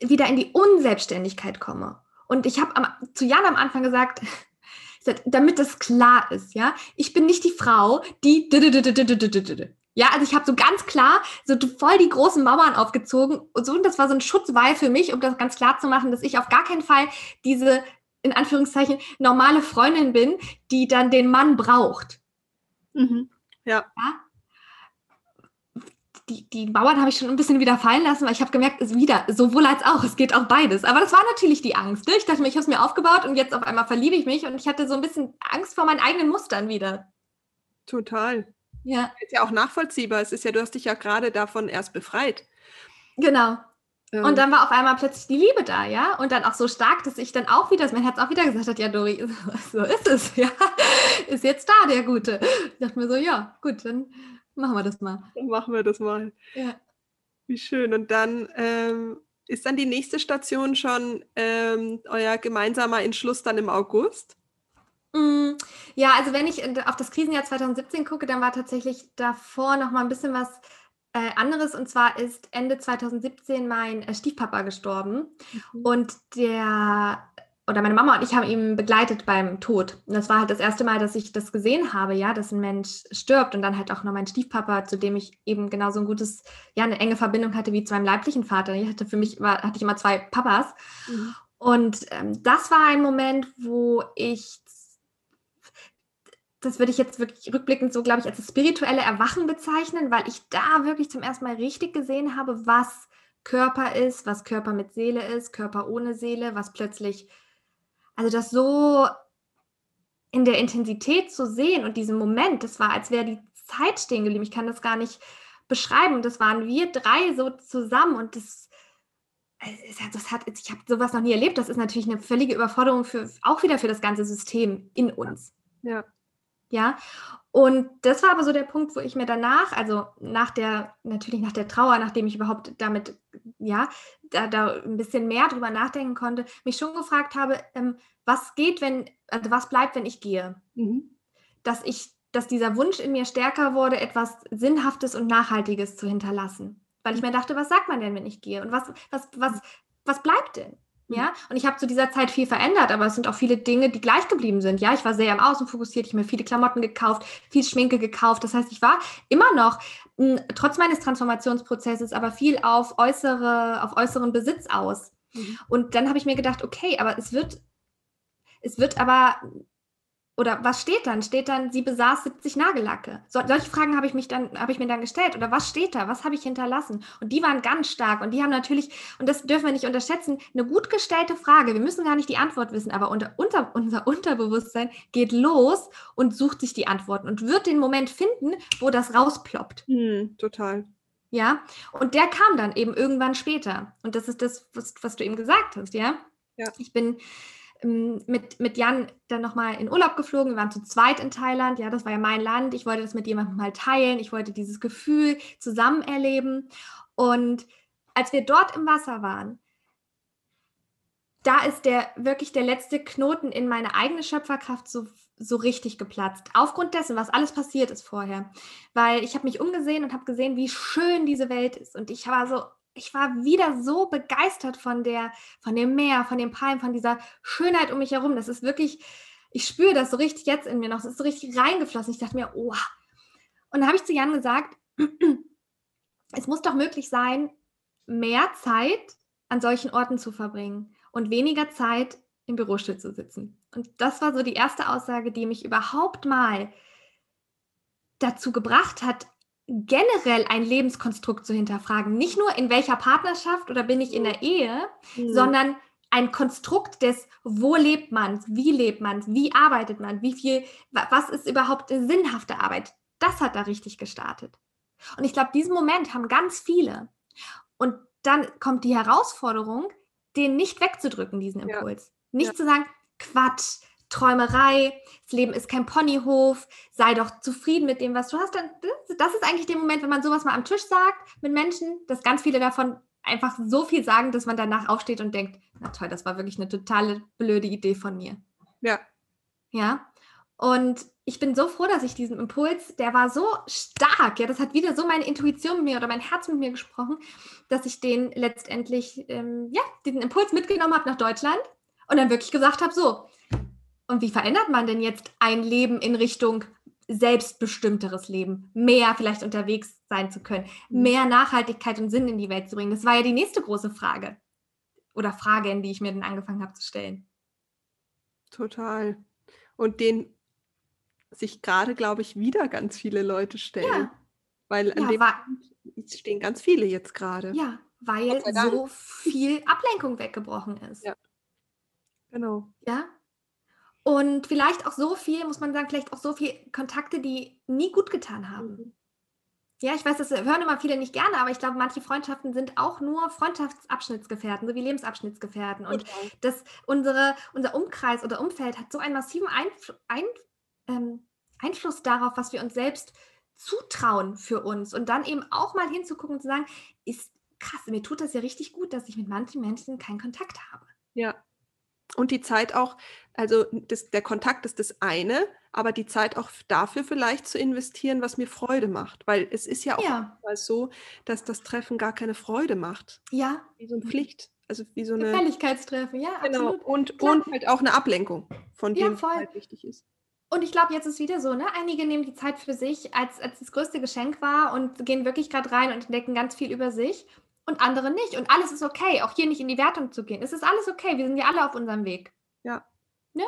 wieder in die Unselbstständigkeit komme. Und ich habe zu Jan am Anfang gesagt, damit das klar ist, ja, ich bin nicht die Frau, die ja, also ich habe so ganz klar so voll die großen Mauern aufgezogen und so und das war so ein Schutzwall für mich, um das ganz klar zu machen, dass ich auf gar keinen Fall diese in Anführungszeichen normale Freundin bin, die dann den Mann braucht. Mhm. Ja. ja? Die, die Mauern habe ich schon ein bisschen wieder fallen lassen, weil ich habe gemerkt, es wieder sowohl als auch, es geht auch beides. Aber das war natürlich die Angst. Ne? Ich dachte mir, ich habe es mir aufgebaut und jetzt auf einmal verliebe ich mich und ich hatte so ein bisschen Angst vor meinen eigenen Mustern wieder. Total. Ja. Ist ja auch nachvollziehbar. Es ist ja, du hast dich ja gerade davon erst befreit. Genau. Ähm. Und dann war auf einmal plötzlich die Liebe da, ja? Und dann auch so stark, dass ich dann auch wieder, dass mein Herz auch wieder gesagt hat, ja, Dori, so ist es, ja. Ist jetzt da, der Gute. Ich dachte mir so, ja, gut, dann machen wir das mal. Dann machen wir das mal. Ja. Wie schön. Und dann ähm, ist dann die nächste Station schon ähm, euer gemeinsamer Entschluss dann im August? Mm, ja, also wenn ich auf das Krisenjahr 2017 gucke, dann war tatsächlich davor noch mal ein bisschen was äh, anderes. Und zwar ist Ende 2017 mein äh, Stiefpapa gestorben. Mhm. Und der, oder meine Mama und ich haben ihn begleitet beim Tod. Und das war halt das erste Mal, dass ich das gesehen habe, ja, dass ein Mensch stirbt. Und dann halt auch noch mein Stiefpapa, zu dem ich eben genauso ein gutes, ja, eine enge Verbindung hatte wie zu meinem leiblichen Vater. Ich hatte für mich war, hatte ich immer zwei Papas. Mhm. Und ähm, das war ein Moment, wo ich das würde ich jetzt wirklich rückblickend so, glaube ich, als das spirituelle Erwachen bezeichnen, weil ich da wirklich zum ersten Mal richtig gesehen habe, was Körper ist, was Körper mit Seele ist, Körper ohne Seele, was plötzlich, also das so in der Intensität zu sehen und diesen Moment, das war, als wäre die Zeit stehen geblieben. Ich kann das gar nicht beschreiben. Das waren wir drei so zusammen und das, das hat, ich habe sowas noch nie erlebt. Das ist natürlich eine völlige Überforderung für auch wieder für das ganze System in uns. Ja. Ja, und das war aber so der Punkt, wo ich mir danach, also nach der, natürlich nach der Trauer, nachdem ich überhaupt damit, ja, da, da ein bisschen mehr drüber nachdenken konnte, mich schon gefragt habe, ähm, was geht, wenn, also was bleibt, wenn ich gehe? Mhm. Dass ich, dass dieser Wunsch in mir stärker wurde, etwas Sinnhaftes und Nachhaltiges zu hinterlassen. Weil ich mir dachte, was sagt man denn, wenn ich gehe? Und was, was, was, was bleibt denn? Ja, mhm. und ich habe zu dieser Zeit viel verändert, aber es sind auch viele Dinge, die gleich geblieben sind. Ja, ich war sehr im Außen fokussiert, ich habe mir viele Klamotten gekauft, viel Schminke gekauft. Das heißt, ich war immer noch, mh, trotz meines Transformationsprozesses, aber viel auf äußere, auf äußeren Besitz aus. Mhm. Und dann habe ich mir gedacht, okay, aber es wird, es wird aber oder was steht dann? Steht dann, sie besaß 70 Nagellacke? So, solche Fragen habe ich, mich dann, habe ich mir dann gestellt. Oder was steht da? Was habe ich hinterlassen? Und die waren ganz stark. Und die haben natürlich, und das dürfen wir nicht unterschätzen, eine gut gestellte Frage. Wir müssen gar nicht die Antwort wissen, aber unter, unter, unser Unterbewusstsein geht los und sucht sich die Antworten und wird den Moment finden, wo das rausploppt. Hm, total. Ja, und der kam dann eben irgendwann später. Und das ist das, was, was du eben gesagt hast, ja? Ja. Ich bin mit, mit Jan dann nochmal in Urlaub geflogen. Wir waren zu zweit in Thailand. Ja, das war ja mein Land. Ich wollte das mit jemandem mal teilen. Ich wollte dieses Gefühl zusammen erleben. Und als wir dort im Wasser waren, da ist der wirklich der letzte Knoten in meine eigene Schöpferkraft so, so richtig geplatzt. Aufgrund dessen, was alles passiert ist vorher. Weil ich habe mich umgesehen und habe gesehen, wie schön diese Welt ist. Und ich war so ich war wieder so begeistert von der, von dem Meer, von den Palmen, von dieser Schönheit um mich herum. Das ist wirklich, ich spüre das so richtig jetzt in mir noch. Es ist so richtig reingeflossen. Ich dachte mir, oh. Und dann habe ich zu Jan gesagt, es muss doch möglich sein, mehr Zeit an solchen Orten zu verbringen und weniger Zeit im Bürostuhl zu sitzen. Und das war so die erste Aussage, die mich überhaupt mal dazu gebracht hat, generell ein Lebenskonstrukt zu hinterfragen. Nicht nur in welcher Partnerschaft oder bin ich in der Ehe, mhm. sondern ein Konstrukt des, wo lebt man, wie lebt man, wie arbeitet man, wie viel, was ist überhaupt sinnhafte Arbeit. Das hat da richtig gestartet. Und ich glaube, diesen Moment haben ganz viele. Und dann kommt die Herausforderung, den nicht wegzudrücken, diesen Impuls. Ja. Nicht ja. zu sagen, Quatsch, Träumerei, das Leben ist kein Ponyhof, sei doch zufrieden mit dem, was du hast. Das ist eigentlich der Moment, wenn man sowas mal am Tisch sagt mit Menschen, dass ganz viele davon einfach so viel sagen, dass man danach aufsteht und denkt, na toll, das war wirklich eine totale blöde Idee von mir. Ja. Ja. Und ich bin so froh, dass ich diesen Impuls, der war so stark, ja, das hat wieder so meine Intuition mit mir oder mein Herz mit mir gesprochen, dass ich den letztendlich, ähm, ja, diesen Impuls mitgenommen habe nach Deutschland und dann wirklich gesagt habe, so, und wie verändert man denn jetzt ein Leben in Richtung selbstbestimmteres Leben, mehr vielleicht unterwegs sein zu können, mhm. mehr Nachhaltigkeit und Sinn in die Welt zu bringen? Das war ja die nächste große Frage oder Frage, in die ich mir dann angefangen habe zu stellen. Total. Und den sich gerade, glaube ich, wieder ganz viele Leute stellen. Ja. Weil an ja, dem war, stehen ganz viele jetzt gerade. Ja, weil so viel Ablenkung weggebrochen ist. Ja. Genau. Ja. Und vielleicht auch so viel, muss man sagen, vielleicht auch so viel Kontakte, die nie gut getan haben. Mhm. Ja, ich weiß, das hören immer viele nicht gerne, aber ich glaube, manche Freundschaften sind auch nur Freundschaftsabschnittsgefährten, so wie Lebensabschnittsgefährten. Und das, unsere, unser Umkreis oder Umfeld hat so einen massiven Einf ein, ähm, Einfluss darauf, was wir uns selbst zutrauen für uns. Und dann eben auch mal hinzugucken und zu sagen, ist krass, mir tut das ja richtig gut, dass ich mit manchen Menschen keinen Kontakt habe. Ja, und die Zeit auch, also das, der Kontakt ist das eine, aber die Zeit auch dafür vielleicht zu investieren, was mir Freude macht. Weil es ist ja auch ja. so, dass das Treffen gar keine Freude macht. Ja. Wie so eine Pflicht. Also wie so eine. Gefälligkeitstreffen, ja. Genau. Absolut. Und, und halt auch eine Ablenkung, von dem ja, halt wichtig ist. Und ich glaube, jetzt ist wieder so, ne? Einige nehmen die Zeit für sich als, als das größte Geschenk wahr und gehen wirklich gerade rein und entdecken ganz viel über sich und andere nicht. Und alles ist okay, auch hier nicht in die Wertung zu gehen. Es ist alles okay, wir sind ja alle auf unserem Weg. Ja. Ne?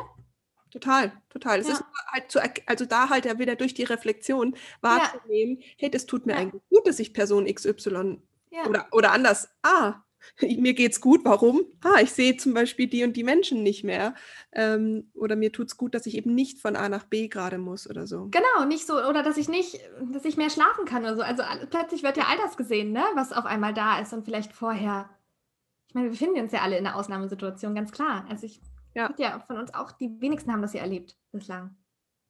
Total, total. Es ja. ist halt zu, also da halt ja wieder durch die Reflexion wahrzunehmen, ja. hey, das tut mir ja. eigentlich gut, dass ich Person XY oder, oder anders, ah, mir geht's gut, warum? Ah, ich sehe zum Beispiel die und die Menschen nicht mehr. Ähm, oder mir tut es gut, dass ich eben nicht von A nach B gerade muss oder so. Genau, nicht so, oder dass ich nicht, dass ich mehr schlafen kann oder so. Also plötzlich wird ja all das gesehen, ne? was auf einmal da ist und vielleicht vorher. Ich meine, wir befinden uns ja alle in einer Ausnahmesituation, ganz klar. Also ich ja. ja von uns auch, die wenigsten haben das ja erlebt bislang.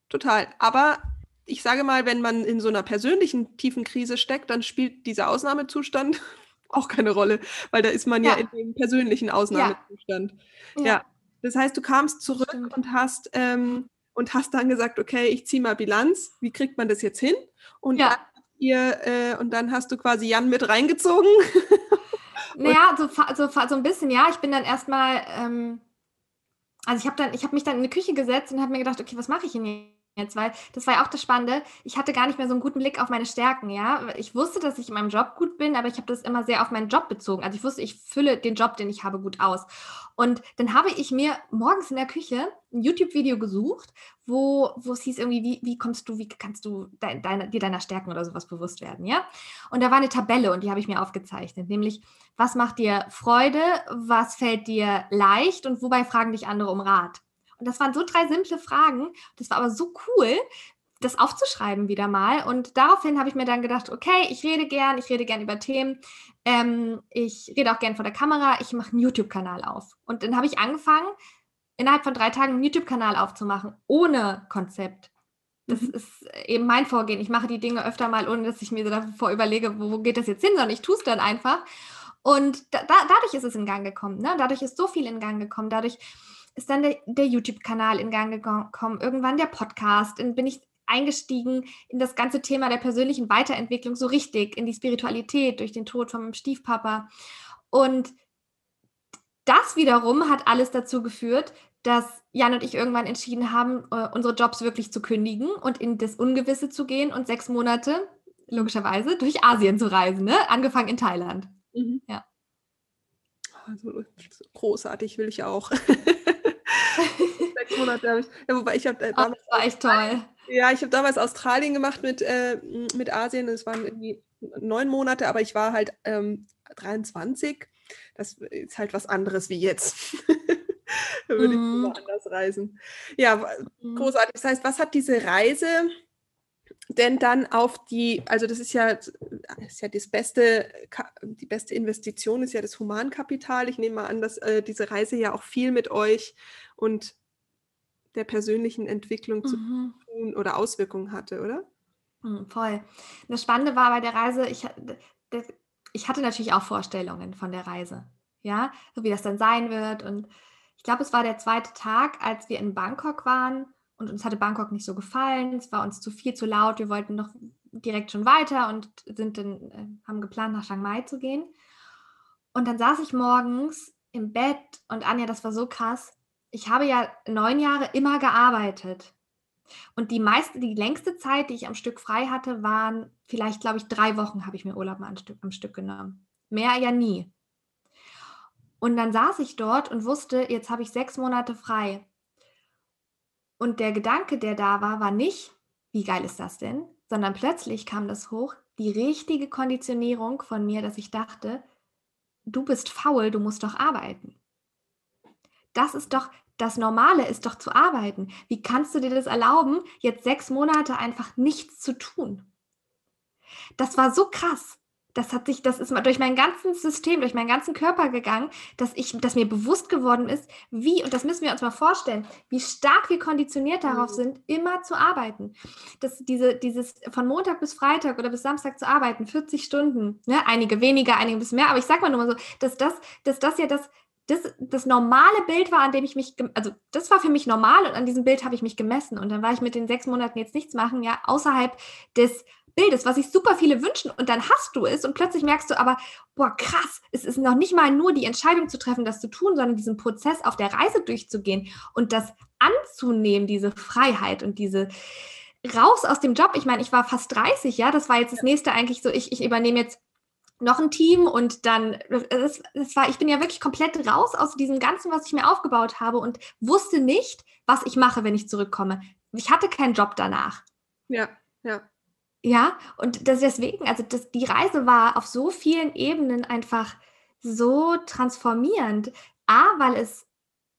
Total. Aber ich sage mal, wenn man in so einer persönlichen tiefen Krise steckt, dann spielt dieser Ausnahmezustand auch keine Rolle, weil da ist man ja, ja in dem persönlichen Ausnahmezustand. Ja. ja. Das heißt, du kamst zurück und hast ähm, und hast dann gesagt, okay, ich ziehe mal Bilanz. Wie kriegt man das jetzt hin? Und ja. dann ihr äh, und dann hast du quasi Jan mit reingezogen. naja, so, so, so ein bisschen, ja. Ich bin dann erstmal, ähm, also ich habe dann, ich habe mich dann in die Küche gesetzt und habe mir gedacht, okay, was mache ich denn jetzt? weil das war ja auch das Spannende. Ich hatte gar nicht mehr so einen guten Blick auf meine Stärken, ja. Ich wusste, dass ich in meinem Job gut bin, aber ich habe das immer sehr auf meinen Job bezogen. Also ich wusste, ich fülle den Job, den ich habe, gut aus. Und dann habe ich mir morgens in der Küche ein YouTube-Video gesucht, wo, wo es hieß irgendwie, wie, wie kommst du, wie kannst du de, deine, dir deiner Stärken oder sowas bewusst werden, ja? Und da war eine Tabelle und die habe ich mir aufgezeichnet, nämlich, was macht dir Freude, was fällt dir leicht und wobei fragen dich andere um Rat. Und das waren so drei simple Fragen. Das war aber so cool, das aufzuschreiben wieder mal. Und daraufhin habe ich mir dann gedacht, okay, ich rede gern, ich rede gern über Themen. Ähm, ich rede auch gern vor der Kamera. Ich mache einen YouTube-Kanal auf. Und dann habe ich angefangen, innerhalb von drei Tagen einen YouTube-Kanal aufzumachen, ohne Konzept. Das mhm. ist eben mein Vorgehen. Ich mache die Dinge öfter mal, ohne dass ich mir davor überlege, wo, wo geht das jetzt hin, sondern ich tue es dann einfach. Und da, da, dadurch ist es in Gang gekommen. Ne? Dadurch ist so viel in Gang gekommen. Dadurch ist dann der, der YouTube-Kanal in Gang gekommen, irgendwann der Podcast, dann bin ich eingestiegen in das ganze Thema der persönlichen Weiterentwicklung so richtig, in die Spiritualität durch den Tod von meinem Stiefpapa. Und das wiederum hat alles dazu geführt, dass Jan und ich irgendwann entschieden haben, äh, unsere Jobs wirklich zu kündigen und in das Ungewisse zu gehen und sechs Monate, logischerweise, durch Asien zu reisen, ne? angefangen in Thailand. Mhm. Ja. Also, großartig will ich auch. Sechs Monate habe ich. Ja, wobei ich habe äh, oh, das war echt toll. Ja, ich habe damals Australien gemacht mit, äh, mit Asien. Es waren irgendwie neun Monate, aber ich war halt ähm, 23. Das ist halt was anderes wie jetzt. da würde mhm. ich anders reisen. Ja, mhm. großartig. Das heißt, was hat diese Reise denn dann auf die, also das ist ja, ist ja das beste, die beste Investition ist ja das Humankapital. Ich nehme mal an, dass äh, diese Reise ja auch viel mit euch und der persönlichen Entwicklung zu mhm. tun oder Auswirkungen hatte, oder? Mhm, voll. Das Spannende war bei der Reise, ich, ich hatte natürlich auch Vorstellungen von der Reise, ja, so wie das dann sein wird. Und ich glaube, es war der zweite Tag, als wir in Bangkok waren und uns hatte Bangkok nicht so gefallen. Es war uns zu viel, zu laut. Wir wollten noch direkt schon weiter und sind dann, äh, haben geplant, nach Chiang Mai zu gehen. Und dann saß ich morgens im Bett und Anja, das war so krass. Ich habe ja neun Jahre immer gearbeitet. Und die meiste, die längste Zeit, die ich am Stück frei hatte, waren vielleicht, glaube ich, drei Wochen habe ich mir Urlaub am Stück, am Stück genommen. Mehr ja nie. Und dann saß ich dort und wusste, jetzt habe ich sechs Monate frei. Und der Gedanke, der da war, war nicht, wie geil ist das denn? Sondern plötzlich kam das hoch, die richtige Konditionierung von mir, dass ich dachte, du bist faul, du musst doch arbeiten. Das ist doch, das Normale ist doch zu arbeiten. Wie kannst du dir das erlauben, jetzt sechs Monate einfach nichts zu tun? Das war so krass das hat sich, das ist durch mein ganzes System, durch meinen ganzen Körper gegangen, dass ich, dass mir bewusst geworden ist, wie, und das müssen wir uns mal vorstellen, wie stark wir konditioniert darauf mhm. sind, immer zu arbeiten. Dass diese, dieses von Montag bis Freitag oder bis Samstag zu arbeiten, 40 Stunden, ne, einige weniger, einige bis mehr, aber ich sag mal nur mal so, dass das, dass das ja das, das, das normale Bild war, an dem ich mich, also das war für mich normal und an diesem Bild habe ich mich gemessen. Und dann war ich mit den sechs Monaten jetzt nichts machen, ja, außerhalb des bildest, was sich super viele wünschen und dann hast du es und plötzlich merkst du aber, boah, krass, es ist noch nicht mal nur die Entscheidung zu treffen, das zu tun, sondern diesen Prozess auf der Reise durchzugehen und das anzunehmen, diese Freiheit und diese raus aus dem Job. Ich meine, ich war fast 30, ja, das war jetzt das nächste eigentlich so, ich, ich übernehme jetzt noch ein Team und dann, das, das war, ich bin ja wirklich komplett raus aus diesem Ganzen, was ich mir aufgebaut habe und wusste nicht, was ich mache, wenn ich zurückkomme. Ich hatte keinen Job danach. Ja, ja. Ja, und das deswegen, also das, die Reise war auf so vielen Ebenen einfach so transformierend. A, weil es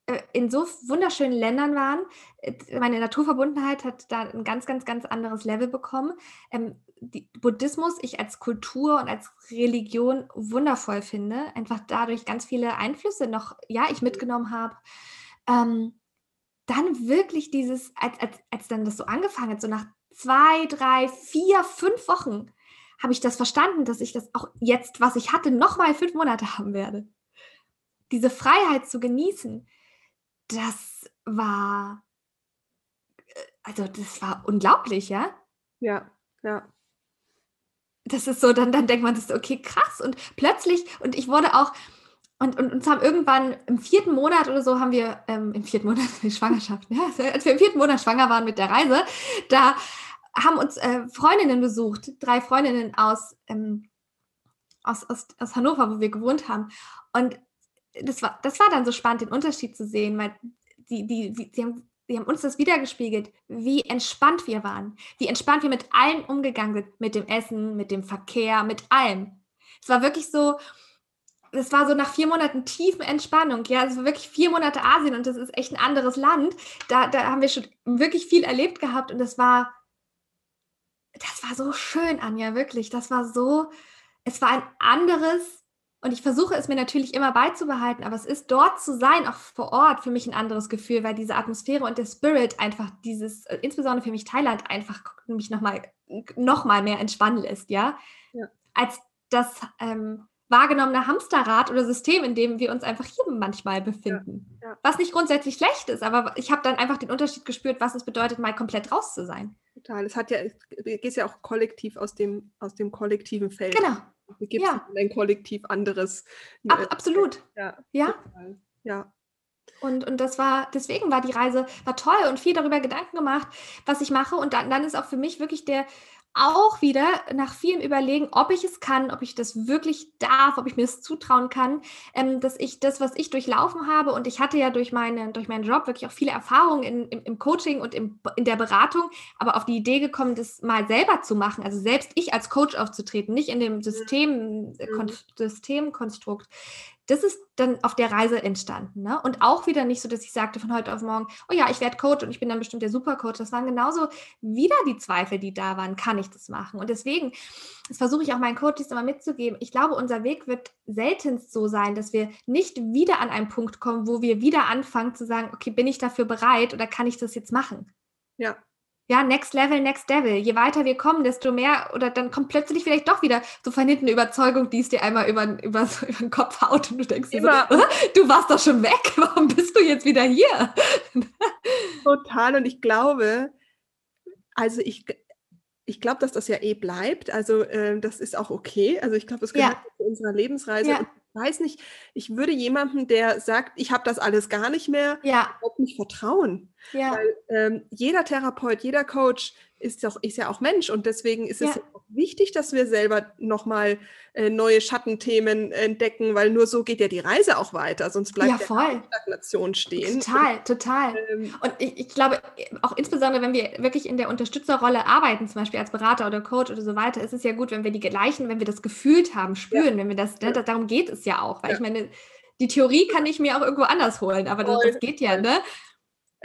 äh, in so wunderschönen Ländern waren. Äh, meine Naturverbundenheit hat da ein ganz, ganz, ganz anderes Level bekommen. Ähm, Buddhismus ich als Kultur und als Religion wundervoll finde. Einfach dadurch ganz viele Einflüsse noch, ja, ich mitgenommen habe. Ähm, dann wirklich dieses, als, als, als dann das so angefangen hat, so nach zwei, drei, vier, fünf Wochen habe ich das verstanden, dass ich das auch jetzt, was ich hatte, nochmal fünf Monate haben werde. Diese Freiheit zu genießen, das war, äh, also das war unglaublich, ja? Ja, ja. Das ist so, dann, dann denkt man, das ist okay, krass. Und plötzlich, und ich wurde auch, und, und uns haben irgendwann im vierten Monat oder so haben wir, ähm, im vierten Monat die Schwangerschaft, ja, als wir im vierten Monat schwanger waren mit der Reise, da haben uns äh, Freundinnen besucht, drei Freundinnen aus, ähm, aus, aus, aus Hannover, wo wir gewohnt haben. Und das war, das war dann so spannend, den Unterschied zu sehen, weil die, die, die, die haben die haben uns das wiedergespiegelt, wie entspannt wir waren, wie entspannt wir mit allem umgegangen sind, mit dem Essen, mit dem Verkehr, mit allem. Es war wirklich so, es war so nach vier Monaten tiefen Entspannung. Ja, es war wirklich vier Monate Asien und das ist echt ein anderes Land. Da, da haben wir schon wirklich viel erlebt gehabt und es war, das war so schön, Anja, wirklich. Das war so, es war ein anderes und ich versuche es mir natürlich immer beizubehalten, aber es ist dort zu sein, auch vor Ort, für mich ein anderes Gefühl, weil diese Atmosphäre und der Spirit einfach dieses, äh, insbesondere für mich Thailand, einfach mich nochmal noch mal mehr entspannen lässt, ja. ja. Als das ähm, wahrgenommene Hamsterrad oder System, in dem wir uns einfach hier manchmal befinden. Ja, ja. Was nicht grundsätzlich schlecht ist, aber ich habe dann einfach den Unterschied gespürt, was es bedeutet, mal komplett raus zu sein. Total. Es hat ja, geht ja auch kollektiv aus dem, aus dem kollektiven Feld. Genau. Gibt ja. ein Kollektiv anderes. Ab, absolut. Ja. Ja. ja. Und, und das war, deswegen war die Reise, war toll und viel darüber Gedanken gemacht, was ich mache. Und dann, dann ist auch für mich wirklich der, auch wieder nach vielem Überlegen, ob ich es kann, ob ich das wirklich darf, ob ich mir das zutrauen kann, ähm, dass ich das, was ich durchlaufen habe, und ich hatte ja durch, meine, durch meinen Job wirklich auch viele Erfahrungen in, im, im, Coaching und im, in der Beratung, aber auf die Idee gekommen, das mal selber zu machen, also selbst ich als Coach aufzutreten, nicht in dem System, mhm. Systemkonstrukt, das ist dann auf der Reise entstanden. Ne? Und auch wieder nicht so, dass ich sagte von heute auf morgen, oh ja, ich werde Coach und ich bin dann bestimmt der Supercoach. Das waren genauso wieder die Zweifel, die da waren, kann ich das machen? Und deswegen, das versuche ich auch meinen Coaches immer mitzugeben. Ich glaube, unser Weg wird seltenst so sein, dass wir nicht wieder an einen Punkt kommen, wo wir wieder anfangen zu sagen, okay, bin ich dafür bereit oder kann ich das jetzt machen? Ja, ja, Next Level, Next Devil. Je weiter wir kommen, desto mehr, oder dann kommt plötzlich vielleicht doch wieder so vernittene Überzeugung, die es dir einmal über, über, über den Kopf haut und du denkst dir so, du warst doch schon weg, warum bist du jetzt wieder hier? Total und ich glaube, also ich, ich glaube, dass das ja eh bleibt, also äh, das ist auch okay, also ich glaube, es gehört ja. zu unserer Lebensreise ja. Weiß nicht, ich würde jemandem, der sagt, ich habe das alles gar nicht mehr, ja. überhaupt nicht vertrauen. Ja. Weil ähm, jeder Therapeut, jeder Coach ist, doch, ist ja auch Mensch und deswegen ist ja. es wichtig, dass wir selber nochmal äh, neue Schattenthemen entdecken, weil nur so geht ja die Reise auch weiter, sonst bleibt ja, voll. Stagnation stehen. Total, und, total. Ähm, und ich, ich, glaube, auch insbesondere, wenn wir wirklich in der Unterstützerrolle arbeiten, zum Beispiel als Berater oder Coach oder so weiter, ist es ja gut, wenn wir die gleichen, wenn wir das gefühlt haben, spüren, ja. wenn wir das, ne, darum geht es ja auch, weil ich meine, die Theorie kann ich mir auch irgendwo anders holen, aber das, das geht ja, ne?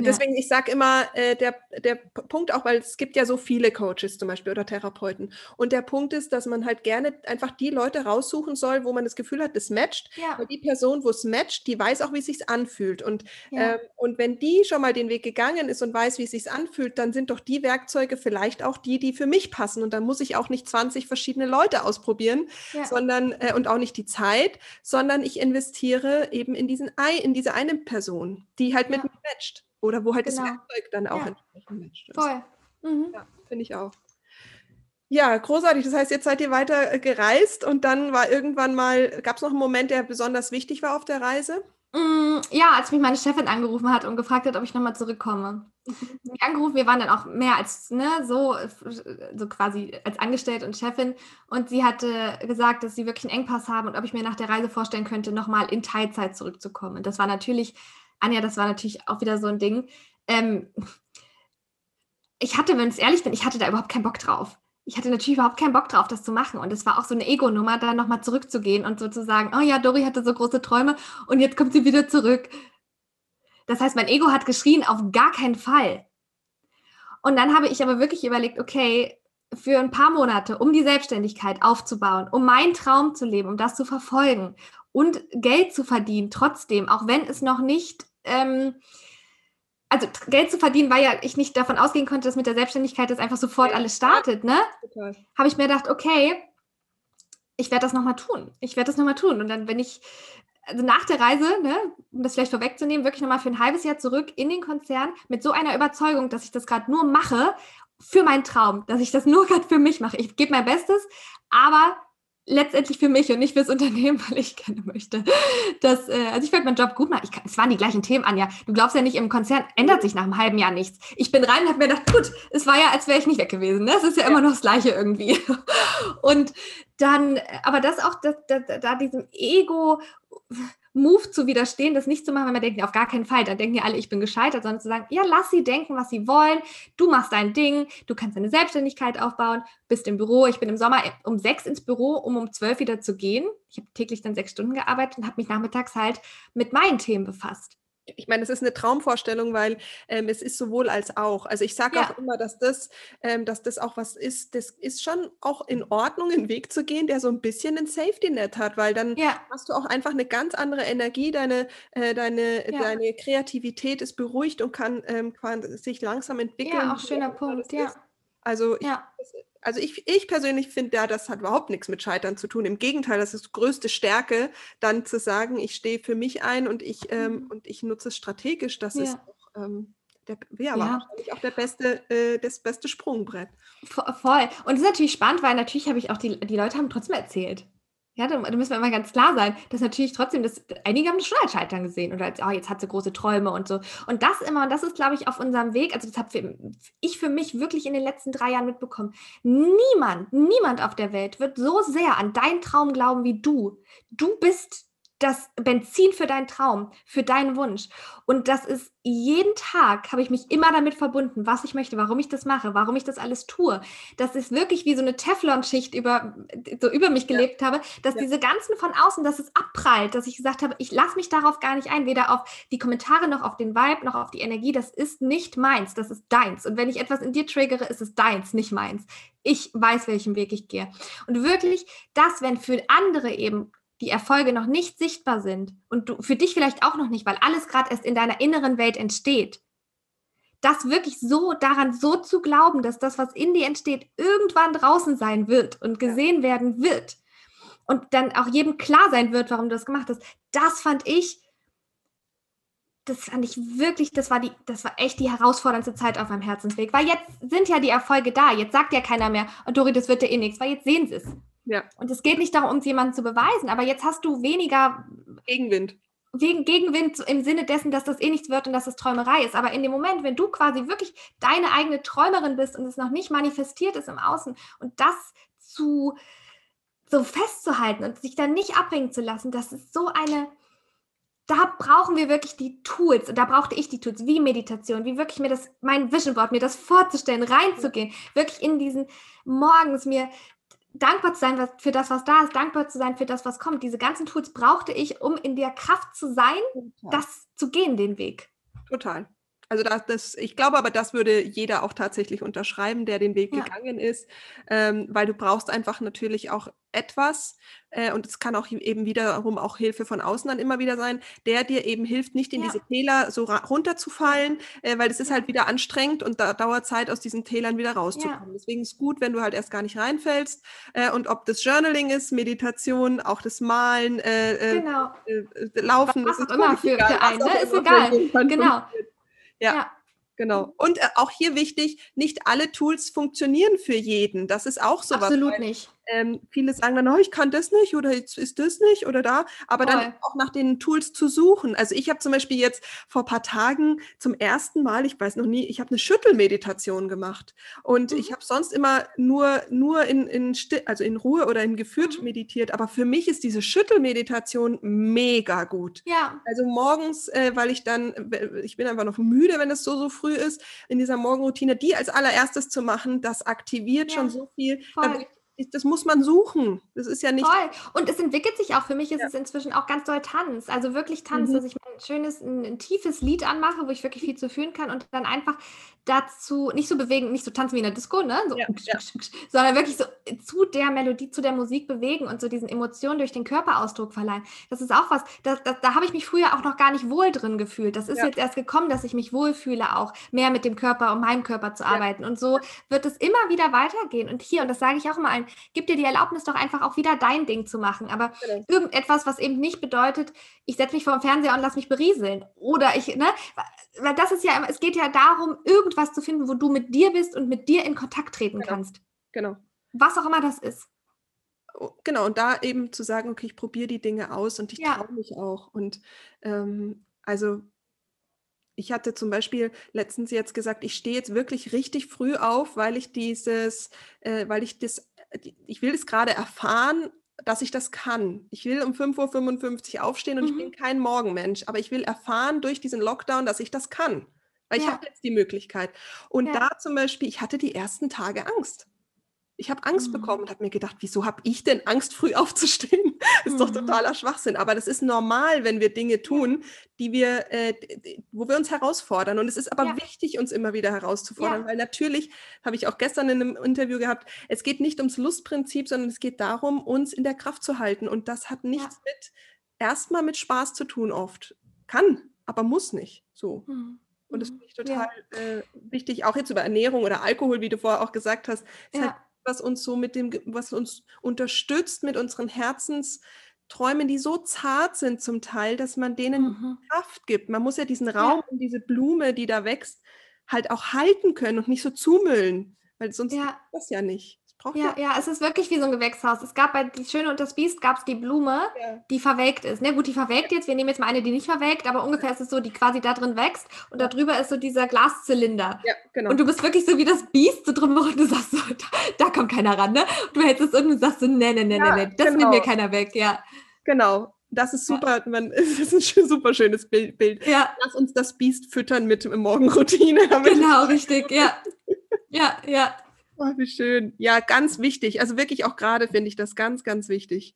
Deswegen, ich sage immer, äh, der, der Punkt auch, weil es gibt ja so viele Coaches zum Beispiel oder Therapeuten. Und der Punkt ist, dass man halt gerne einfach die Leute raussuchen soll, wo man das Gefühl hat, das matcht. Ja. Weil die Person, wo es matcht, die weiß auch, wie es sich anfühlt. Und, ja. ähm, und wenn die schon mal den Weg gegangen ist und weiß, wie es sich anfühlt, dann sind doch die Werkzeuge vielleicht auch die, die für mich passen. Und dann muss ich auch nicht 20 verschiedene Leute ausprobieren, ja. sondern äh, und auch nicht die Zeit, sondern ich investiere eben in diesen in diese eine Person, die halt mit mir matcht. Oder wo halt genau. das Werkzeug dann auch ja. entsprechend matcht. Voll. Mhm. Ja, finde ich auch. Ja, großartig. Das heißt, jetzt seid ihr weiter äh, gereist und dann war irgendwann mal, gab es noch einen Moment, der besonders wichtig war auf der Reise? Mm, ja, als mich meine Chefin angerufen hat und gefragt hat, ob ich nochmal zurückkomme. Mhm. Mich angerufen, wir waren dann auch mehr als ne, so, so quasi als Angestellte und Chefin. Und sie hatte gesagt, dass sie wirklich einen Engpass haben und ob ich mir nach der Reise vorstellen könnte, nochmal in Teilzeit zurückzukommen. Und das war natürlich Anja, das war natürlich auch wieder so ein Ding. Ähm, ich hatte, wenn ich ehrlich bin, ich hatte da überhaupt keinen Bock drauf. Ich hatte natürlich überhaupt keinen Bock drauf, das zu machen. Und es war auch so eine Ego-Nummer, da nochmal zurückzugehen und so zu sagen, oh ja, Dori hatte so große Träume und jetzt kommt sie wieder zurück. Das heißt, mein Ego hat geschrien, auf gar keinen Fall. Und dann habe ich aber wirklich überlegt, okay, für ein paar Monate, um die Selbstständigkeit aufzubauen, um meinen Traum zu leben, um das zu verfolgen und Geld zu verdienen, trotzdem, auch wenn es noch nicht ähm, also Geld zu verdienen, weil ja ich nicht davon ausgehen konnte, dass mit der Selbstständigkeit das einfach sofort ja, alles startet, ne? Habe ich mir gedacht, okay, ich werde das nochmal tun. Ich werde das nochmal tun. Und dann, wenn ich, also nach der Reise, ne, um das vielleicht vorwegzunehmen, wirklich nochmal für ein halbes Jahr zurück in den Konzern mit so einer Überzeugung, dass ich das gerade nur mache für meinen Traum, dass ich das nur gerade für mich mache. Ich gebe mein Bestes, aber letztendlich für mich und nicht fürs Unternehmen, weil ich gerne möchte. Dass, äh, also ich werde meinen Job gut machen. Ich, es waren die gleichen Themen, Anja. Du glaubst ja nicht, im Konzern ändert sich nach einem halben Jahr nichts. Ich bin rein und habe mir gedacht, gut, es war ja, als wäre ich nicht weg gewesen. Ne? Es ist ja, ja, immer noch das Gleiche irgendwie. Und dann, aber das auch, da, da, da diesem Ego Move zu widerstehen, das nicht zu machen, wenn man denkt, auf gar keinen Fall, dann denken ja alle, ich bin gescheitert, sondern zu sagen, ja, lass sie denken, was sie wollen, du machst dein Ding, du kannst deine Selbstständigkeit aufbauen, bist im Büro, ich bin im Sommer um sechs ins Büro, um um zwölf wieder zu gehen. Ich habe täglich dann sechs Stunden gearbeitet und habe mich nachmittags halt mit meinen Themen befasst ich meine, es ist eine Traumvorstellung, weil ähm, es ist sowohl als auch. Also ich sage ja. auch immer, dass das, ähm, dass das auch was ist, das ist schon auch in Ordnung, einen Weg zu gehen, der so ein bisschen ein Safety-Net hat, weil dann ja. hast du auch einfach eine ganz andere Energie, deine, äh, deine, ja. deine Kreativität ist beruhigt und kann ähm, sich langsam entwickeln. Ja, auch schöner Punkt, ja. Ist. Also ich, also ich, ich persönlich finde ja, das hat überhaupt nichts mit Scheitern zu tun. Im Gegenteil, das ist größte Stärke, dann zu sagen, ich stehe für mich ein und ich, ähm, mhm. und ich nutze es strategisch. Das ja. ist auch, ähm, der, ja, ja. auch der beste, äh, das beste Sprungbrett. Voll. Und es ist natürlich spannend, weil natürlich habe ich auch die, die Leute haben trotzdem erzählt. Ja, da, da müssen wir immer ganz klar sein, dass natürlich trotzdem, das, einige haben das schon als Scheitern gesehen oder als, oh, jetzt hat sie große Träume und so. Und das immer, und das ist, glaube ich, auf unserem Weg, also das habe ich für mich wirklich in den letzten drei Jahren mitbekommen. Niemand, niemand auf der Welt wird so sehr an deinen Traum glauben wie du. Du bist das Benzin für deinen Traum, für deinen Wunsch. Und das ist jeden Tag, habe ich mich immer damit verbunden, was ich möchte, warum ich das mache, warum ich das alles tue. Das ist wirklich wie so eine Teflonschicht über, so über mich gelebt ja. habe, dass ja. diese ganzen von außen, dass es abprallt, dass ich gesagt habe, ich lasse mich darauf gar nicht ein, weder auf die Kommentare noch auf den Vibe noch auf die Energie. Das ist nicht meins, das ist deins. Und wenn ich etwas in dir triggere, ist es deins, nicht meins. Ich weiß, welchen Weg ich gehe. Und wirklich, das, wenn für andere eben die Erfolge noch nicht sichtbar sind und du, für dich vielleicht auch noch nicht, weil alles gerade erst in deiner inneren Welt entsteht, das wirklich so daran so zu glauben, dass das, was in dir entsteht, irgendwann draußen sein wird und gesehen werden wird und dann auch jedem klar sein wird, warum du das gemacht hast, das fand ich, das fand ich wirklich, das war die, das war echt die herausforderndste Zeit auf meinem Herzensweg, weil jetzt sind ja die Erfolge da, jetzt sagt ja keiner mehr, oh Dori, das wird ja eh nichts, weil jetzt sehen sie es. Ja. Und es geht nicht darum, um es jemandem zu beweisen, aber jetzt hast du weniger Gegenwind. Wegen Gegenwind im Sinne dessen, dass das eh nichts wird und dass es Träumerei ist. Aber in dem Moment, wenn du quasi wirklich deine eigene Träumerin bist und es noch nicht manifestiert ist im Außen und das zu so festzuhalten und sich dann nicht abbringen zu lassen, das ist so eine, da brauchen wir wirklich die Tools und da brauchte ich die Tools wie Meditation, wie wirklich mir das, mein Vision Board, mir das vorzustellen, reinzugehen, wirklich in diesen morgens mir dankbar zu sein für das, was da ist, dankbar zu sein für das, was kommt. Diese ganzen Tools brauchte ich, um in der Kraft zu sein, Total. das zu gehen, den Weg. Total. Also das, das, ich glaube aber, das würde jeder auch tatsächlich unterschreiben, der den Weg ja. gegangen ist, ähm, weil du brauchst einfach natürlich auch etwas, äh, und es kann auch eben wiederum auch Hilfe von außen dann immer wieder sein, der dir eben hilft, nicht in ja. diese Täler so runterzufallen, äh, weil es ist halt wieder anstrengend und da dauert Zeit, aus diesen Tälern wieder rauszukommen. Ja. Deswegen ist es gut, wenn du halt erst gar nicht reinfällst. Äh, und ob das Journaling ist, Meditation, auch das Malen, äh, äh, genau. Äh, Laufen, was auch immer für, für einen, ne? ist egal. Genau. Ja. ja. Genau. Und äh, auch hier wichtig, nicht alle Tools funktionieren für jeden. Das ist auch so was. Absolut nicht ähm, viele sagen dann, oh, ich kann das nicht oder jetzt ist das nicht oder da, aber Voll. dann auch nach den Tools zu suchen. Also ich habe zum Beispiel jetzt vor ein paar Tagen zum ersten Mal, ich weiß noch nie, ich habe eine Schüttelmeditation gemacht und mhm. ich habe sonst immer nur, nur in, in, also in Ruhe oder in geführt mhm. meditiert, aber für mich ist diese Schüttelmeditation mega gut. Ja. Also morgens, äh, weil ich dann, ich bin einfach noch müde, wenn es so, so früh ist, in dieser Morgenroutine, die als allererstes zu machen, das aktiviert ja. schon so viel. Voll das muss man suchen. Das ist ja nicht. Toll. Und es entwickelt sich auch. Für mich ist ja. es inzwischen auch ganz doll Tanz. Also wirklich Tanz, mhm. dass ich ein schönes, ein, ein, tiefes Lied anmache, wo ich wirklich viel zu fühlen kann und dann einfach dazu nicht so bewegen, nicht so tanzen wie in der Disco, ne? So, ja, ja. sondern wirklich so zu der Melodie, zu der Musik bewegen und so diesen Emotionen durch den Körperausdruck verleihen. Das ist auch was, da, da, da habe ich mich früher auch noch gar nicht wohl drin gefühlt. Das ist ja. jetzt erst gekommen, dass ich mich wohlfühle, auch mehr mit dem Körper und meinem Körper zu arbeiten. Und so wird es immer wieder weitergehen. Und hier, und das sage ich auch immer allen, gib dir die Erlaubnis doch einfach auch wieder dein Ding zu machen. Aber genau. irgendetwas, was eben nicht bedeutet, ich setze mich vor dem Fernseher und lass mich berieseln. Oder ich, ne? Weil das ist ja es geht ja darum, irgendwas zu finden, wo du mit dir bist und mit dir in Kontakt treten genau. kannst. Genau. Was auch immer das ist. Oh, genau, und da eben zu sagen, okay, ich probiere die Dinge aus und ich ja. traue mich auch. Und ähm, also ich hatte zum Beispiel letztens jetzt gesagt, ich stehe jetzt wirklich richtig früh auf, weil ich dieses, äh, weil ich das, ich will es gerade erfahren, dass ich das kann. Ich will um 5.55 Uhr aufstehen und mhm. ich bin mhm. kein Morgenmensch, aber ich will erfahren durch diesen Lockdown, dass ich das kann. Weil ja. ich habe jetzt die Möglichkeit. Und ja. da zum Beispiel, ich hatte die ersten Tage Angst. Ich habe Angst mhm. bekommen und habe mir gedacht, wieso habe ich denn Angst, früh aufzustehen? Das ist mhm. doch totaler Schwachsinn. Aber das ist normal, wenn wir Dinge tun, die wir, äh, wo wir uns herausfordern. Und es ist aber ja. wichtig, uns immer wieder herauszufordern, ja. weil natürlich, habe ich auch gestern in einem Interview gehabt, es geht nicht ums Lustprinzip, sondern es geht darum, uns in der Kraft zu halten. Und das hat nichts ja. mit, erstmal mit Spaß zu tun oft. Kann, aber muss nicht. So. Mhm. Und das mhm. finde ich total äh, wichtig, auch jetzt über Ernährung oder Alkohol, wie du vorher auch gesagt hast. Ist halt was uns so mit dem, was uns unterstützt mit unseren Herzensträumen, die so zart sind zum Teil, dass man denen mhm. Kraft gibt. Man muss ja diesen Raum ja. und diese Blume, die da wächst, halt auch halten können und nicht so zumüllen, weil sonst ja. das ja nicht ja, ja, es ist wirklich wie so ein Gewächshaus. Es gab bei Die Schöne und das Biest gab es die Blume, ja. die verwelkt ist. Ne, gut, die verwelkt jetzt. Wir nehmen jetzt mal eine, die nicht verwelkt, aber ungefähr ist es so, die quasi da drin wächst und ja. darüber ist so dieser Glaszylinder. Ja, genau. Und du bist wirklich so wie das Biest so drumherum und du sagst so, da, da kommt keiner ran, ne? Du hältst es und sagst so, ne, ne, ne, ne, ne, das genau. nimmt mir keiner weg, ja. Genau. das ist super, ja. man, das ist ein super schönes Bild. Ja. Lass uns das Biest füttern mit Morgenroutine. Genau, richtig, ja. Ja, ja. Oh, wie schön. Ja, ganz wichtig. Also wirklich auch gerade finde ich das ganz, ganz wichtig.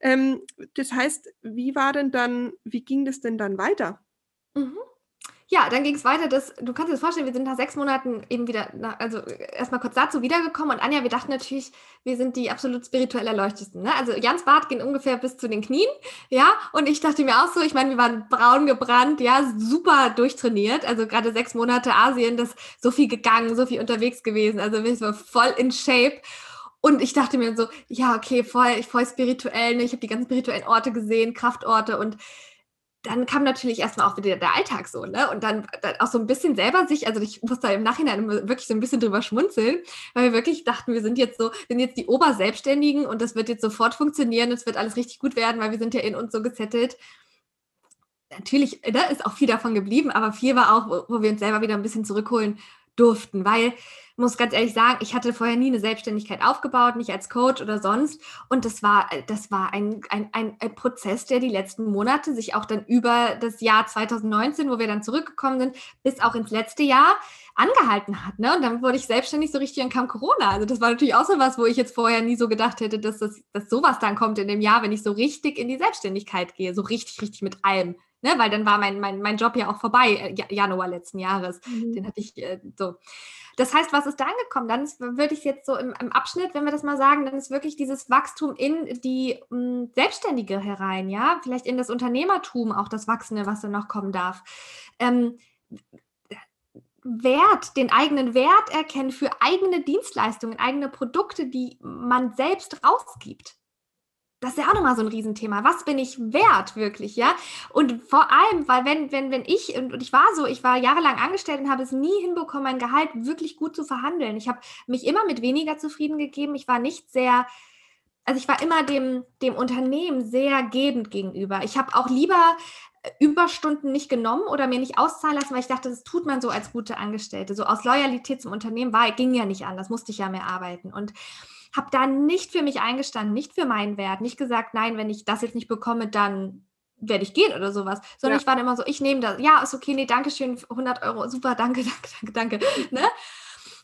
Ähm, das heißt, wie war denn dann, wie ging das denn dann weiter? Mhm. Ja, dann ging es weiter, dass, du kannst dir das vorstellen, wir sind nach sechs Monaten eben wieder, nach, also erstmal kurz dazu wiedergekommen und Anja, wir dachten natürlich, wir sind die absolut spirituell Erleuchtesten. Ne? Also Jans Bart ging ungefähr bis zu den Knien, ja, und ich dachte mir auch so, ich meine, wir waren braun gebrannt, ja, super durchtrainiert, also gerade sechs Monate Asien, das so viel gegangen, so viel unterwegs gewesen, also wir waren voll in Shape. Und ich dachte mir so, ja, okay, voll, voll spirituell, ne? ich habe die ganzen spirituellen Orte gesehen, Kraftorte und dann kam natürlich erstmal auch wieder der Alltag so, ne? Und dann, dann, auch so ein bisschen selber sich, also ich muss da im Nachhinein wirklich so ein bisschen drüber schmunzeln, weil wir wirklich dachten, wir sind jetzt so, sind jetzt die Oberselbstständigen und das wird jetzt sofort funktionieren, es wird alles richtig gut werden, weil wir sind ja in uns so gesettelt. Natürlich ne, ist auch viel davon geblieben, aber viel war auch, wo, wo wir uns selber wieder ein bisschen zurückholen durften, weil muss ganz ehrlich sagen, ich hatte vorher nie eine Selbstständigkeit aufgebaut, nicht als Coach oder sonst. Und das war, das war ein, ein, ein, Prozess, der die letzten Monate sich auch dann über das Jahr 2019, wo wir dann zurückgekommen sind, bis auch ins letzte Jahr angehalten hat. Ne? Und dann wurde ich selbstständig so richtig und kam Corona. Also das war natürlich auch so was, wo ich jetzt vorher nie so gedacht hätte, dass, das, dass sowas dann kommt in dem Jahr, wenn ich so richtig in die Selbstständigkeit gehe, so richtig, richtig mit allem. Ne, weil dann war mein, mein, mein Job ja auch vorbei, äh, Januar letzten Jahres. Mhm. Den hatte ich äh, so. Das heißt, was ist da angekommen? Dann ist, würde ich jetzt so im, im, Abschnitt, wenn wir das mal sagen, dann ist wirklich dieses Wachstum in die m, hm, Selbstständige herein, ja, vielleicht in das Unternehmertum auch das Wachsende, was dann noch kommen darf. Ähm, Wert, den eigenen Wert erkennen für eigene Dienstleistungen, eigene Produkte, die man selbst rausgibt das ist ja auch nochmal so ein Riesenthema. Was bin ich wert wirklich, ja? Und vor allem, weil wenn, wenn, wenn ich, und ich war so, ich war jahrelang angestellt und habe es nie hinbekommen, mein Gehalt wirklich gut zu verhandeln. Ich habe mich immer mit weniger zufrieden gegeben. Ich war nicht sehr, also ich war immer dem, dem Unternehmen sehr gebend gegenüber. Ich habe auch lieber äh, Überstunden nicht genommen oder mir nicht auszahlen lassen, weil ich dachte, das tut man so als gute Angestellte. So aus Loyalität zum Unternehmen war, ging ja nicht anders, musste ich ja mehr arbeiten. Und habe da nicht für mich eingestanden, nicht für meinen Wert, nicht gesagt, nein, wenn ich das jetzt nicht bekomme, dann werde ich gehen oder sowas, sondern ja. ich war immer so, ich nehme das, ja, ist okay, nee, danke schön, 100 Euro, super, danke, danke, danke, danke, ne?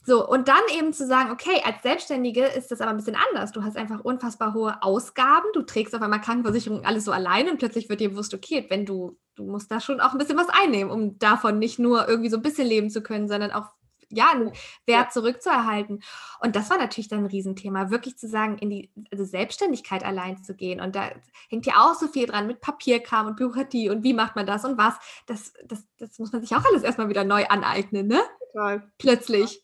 So, und dann eben zu sagen, okay, als Selbstständige ist das aber ein bisschen anders. Du hast einfach unfassbar hohe Ausgaben, du trägst auf einmal Krankenversicherung alles so allein und plötzlich wird dir bewusst, okay, wenn du, du musst da schon auch ein bisschen was einnehmen, um davon nicht nur irgendwie so ein bisschen leben zu können, sondern auch ja, einen Wert zurückzuerhalten. Und das war natürlich dann ein Riesenthema, wirklich zu sagen, in die also Selbstständigkeit allein zu gehen. Und da hängt ja auch so viel dran mit Papierkram und Bürokratie und wie macht man das und was. Das, das, das muss man sich auch alles erstmal wieder neu aneignen, ne? Total. Plötzlich.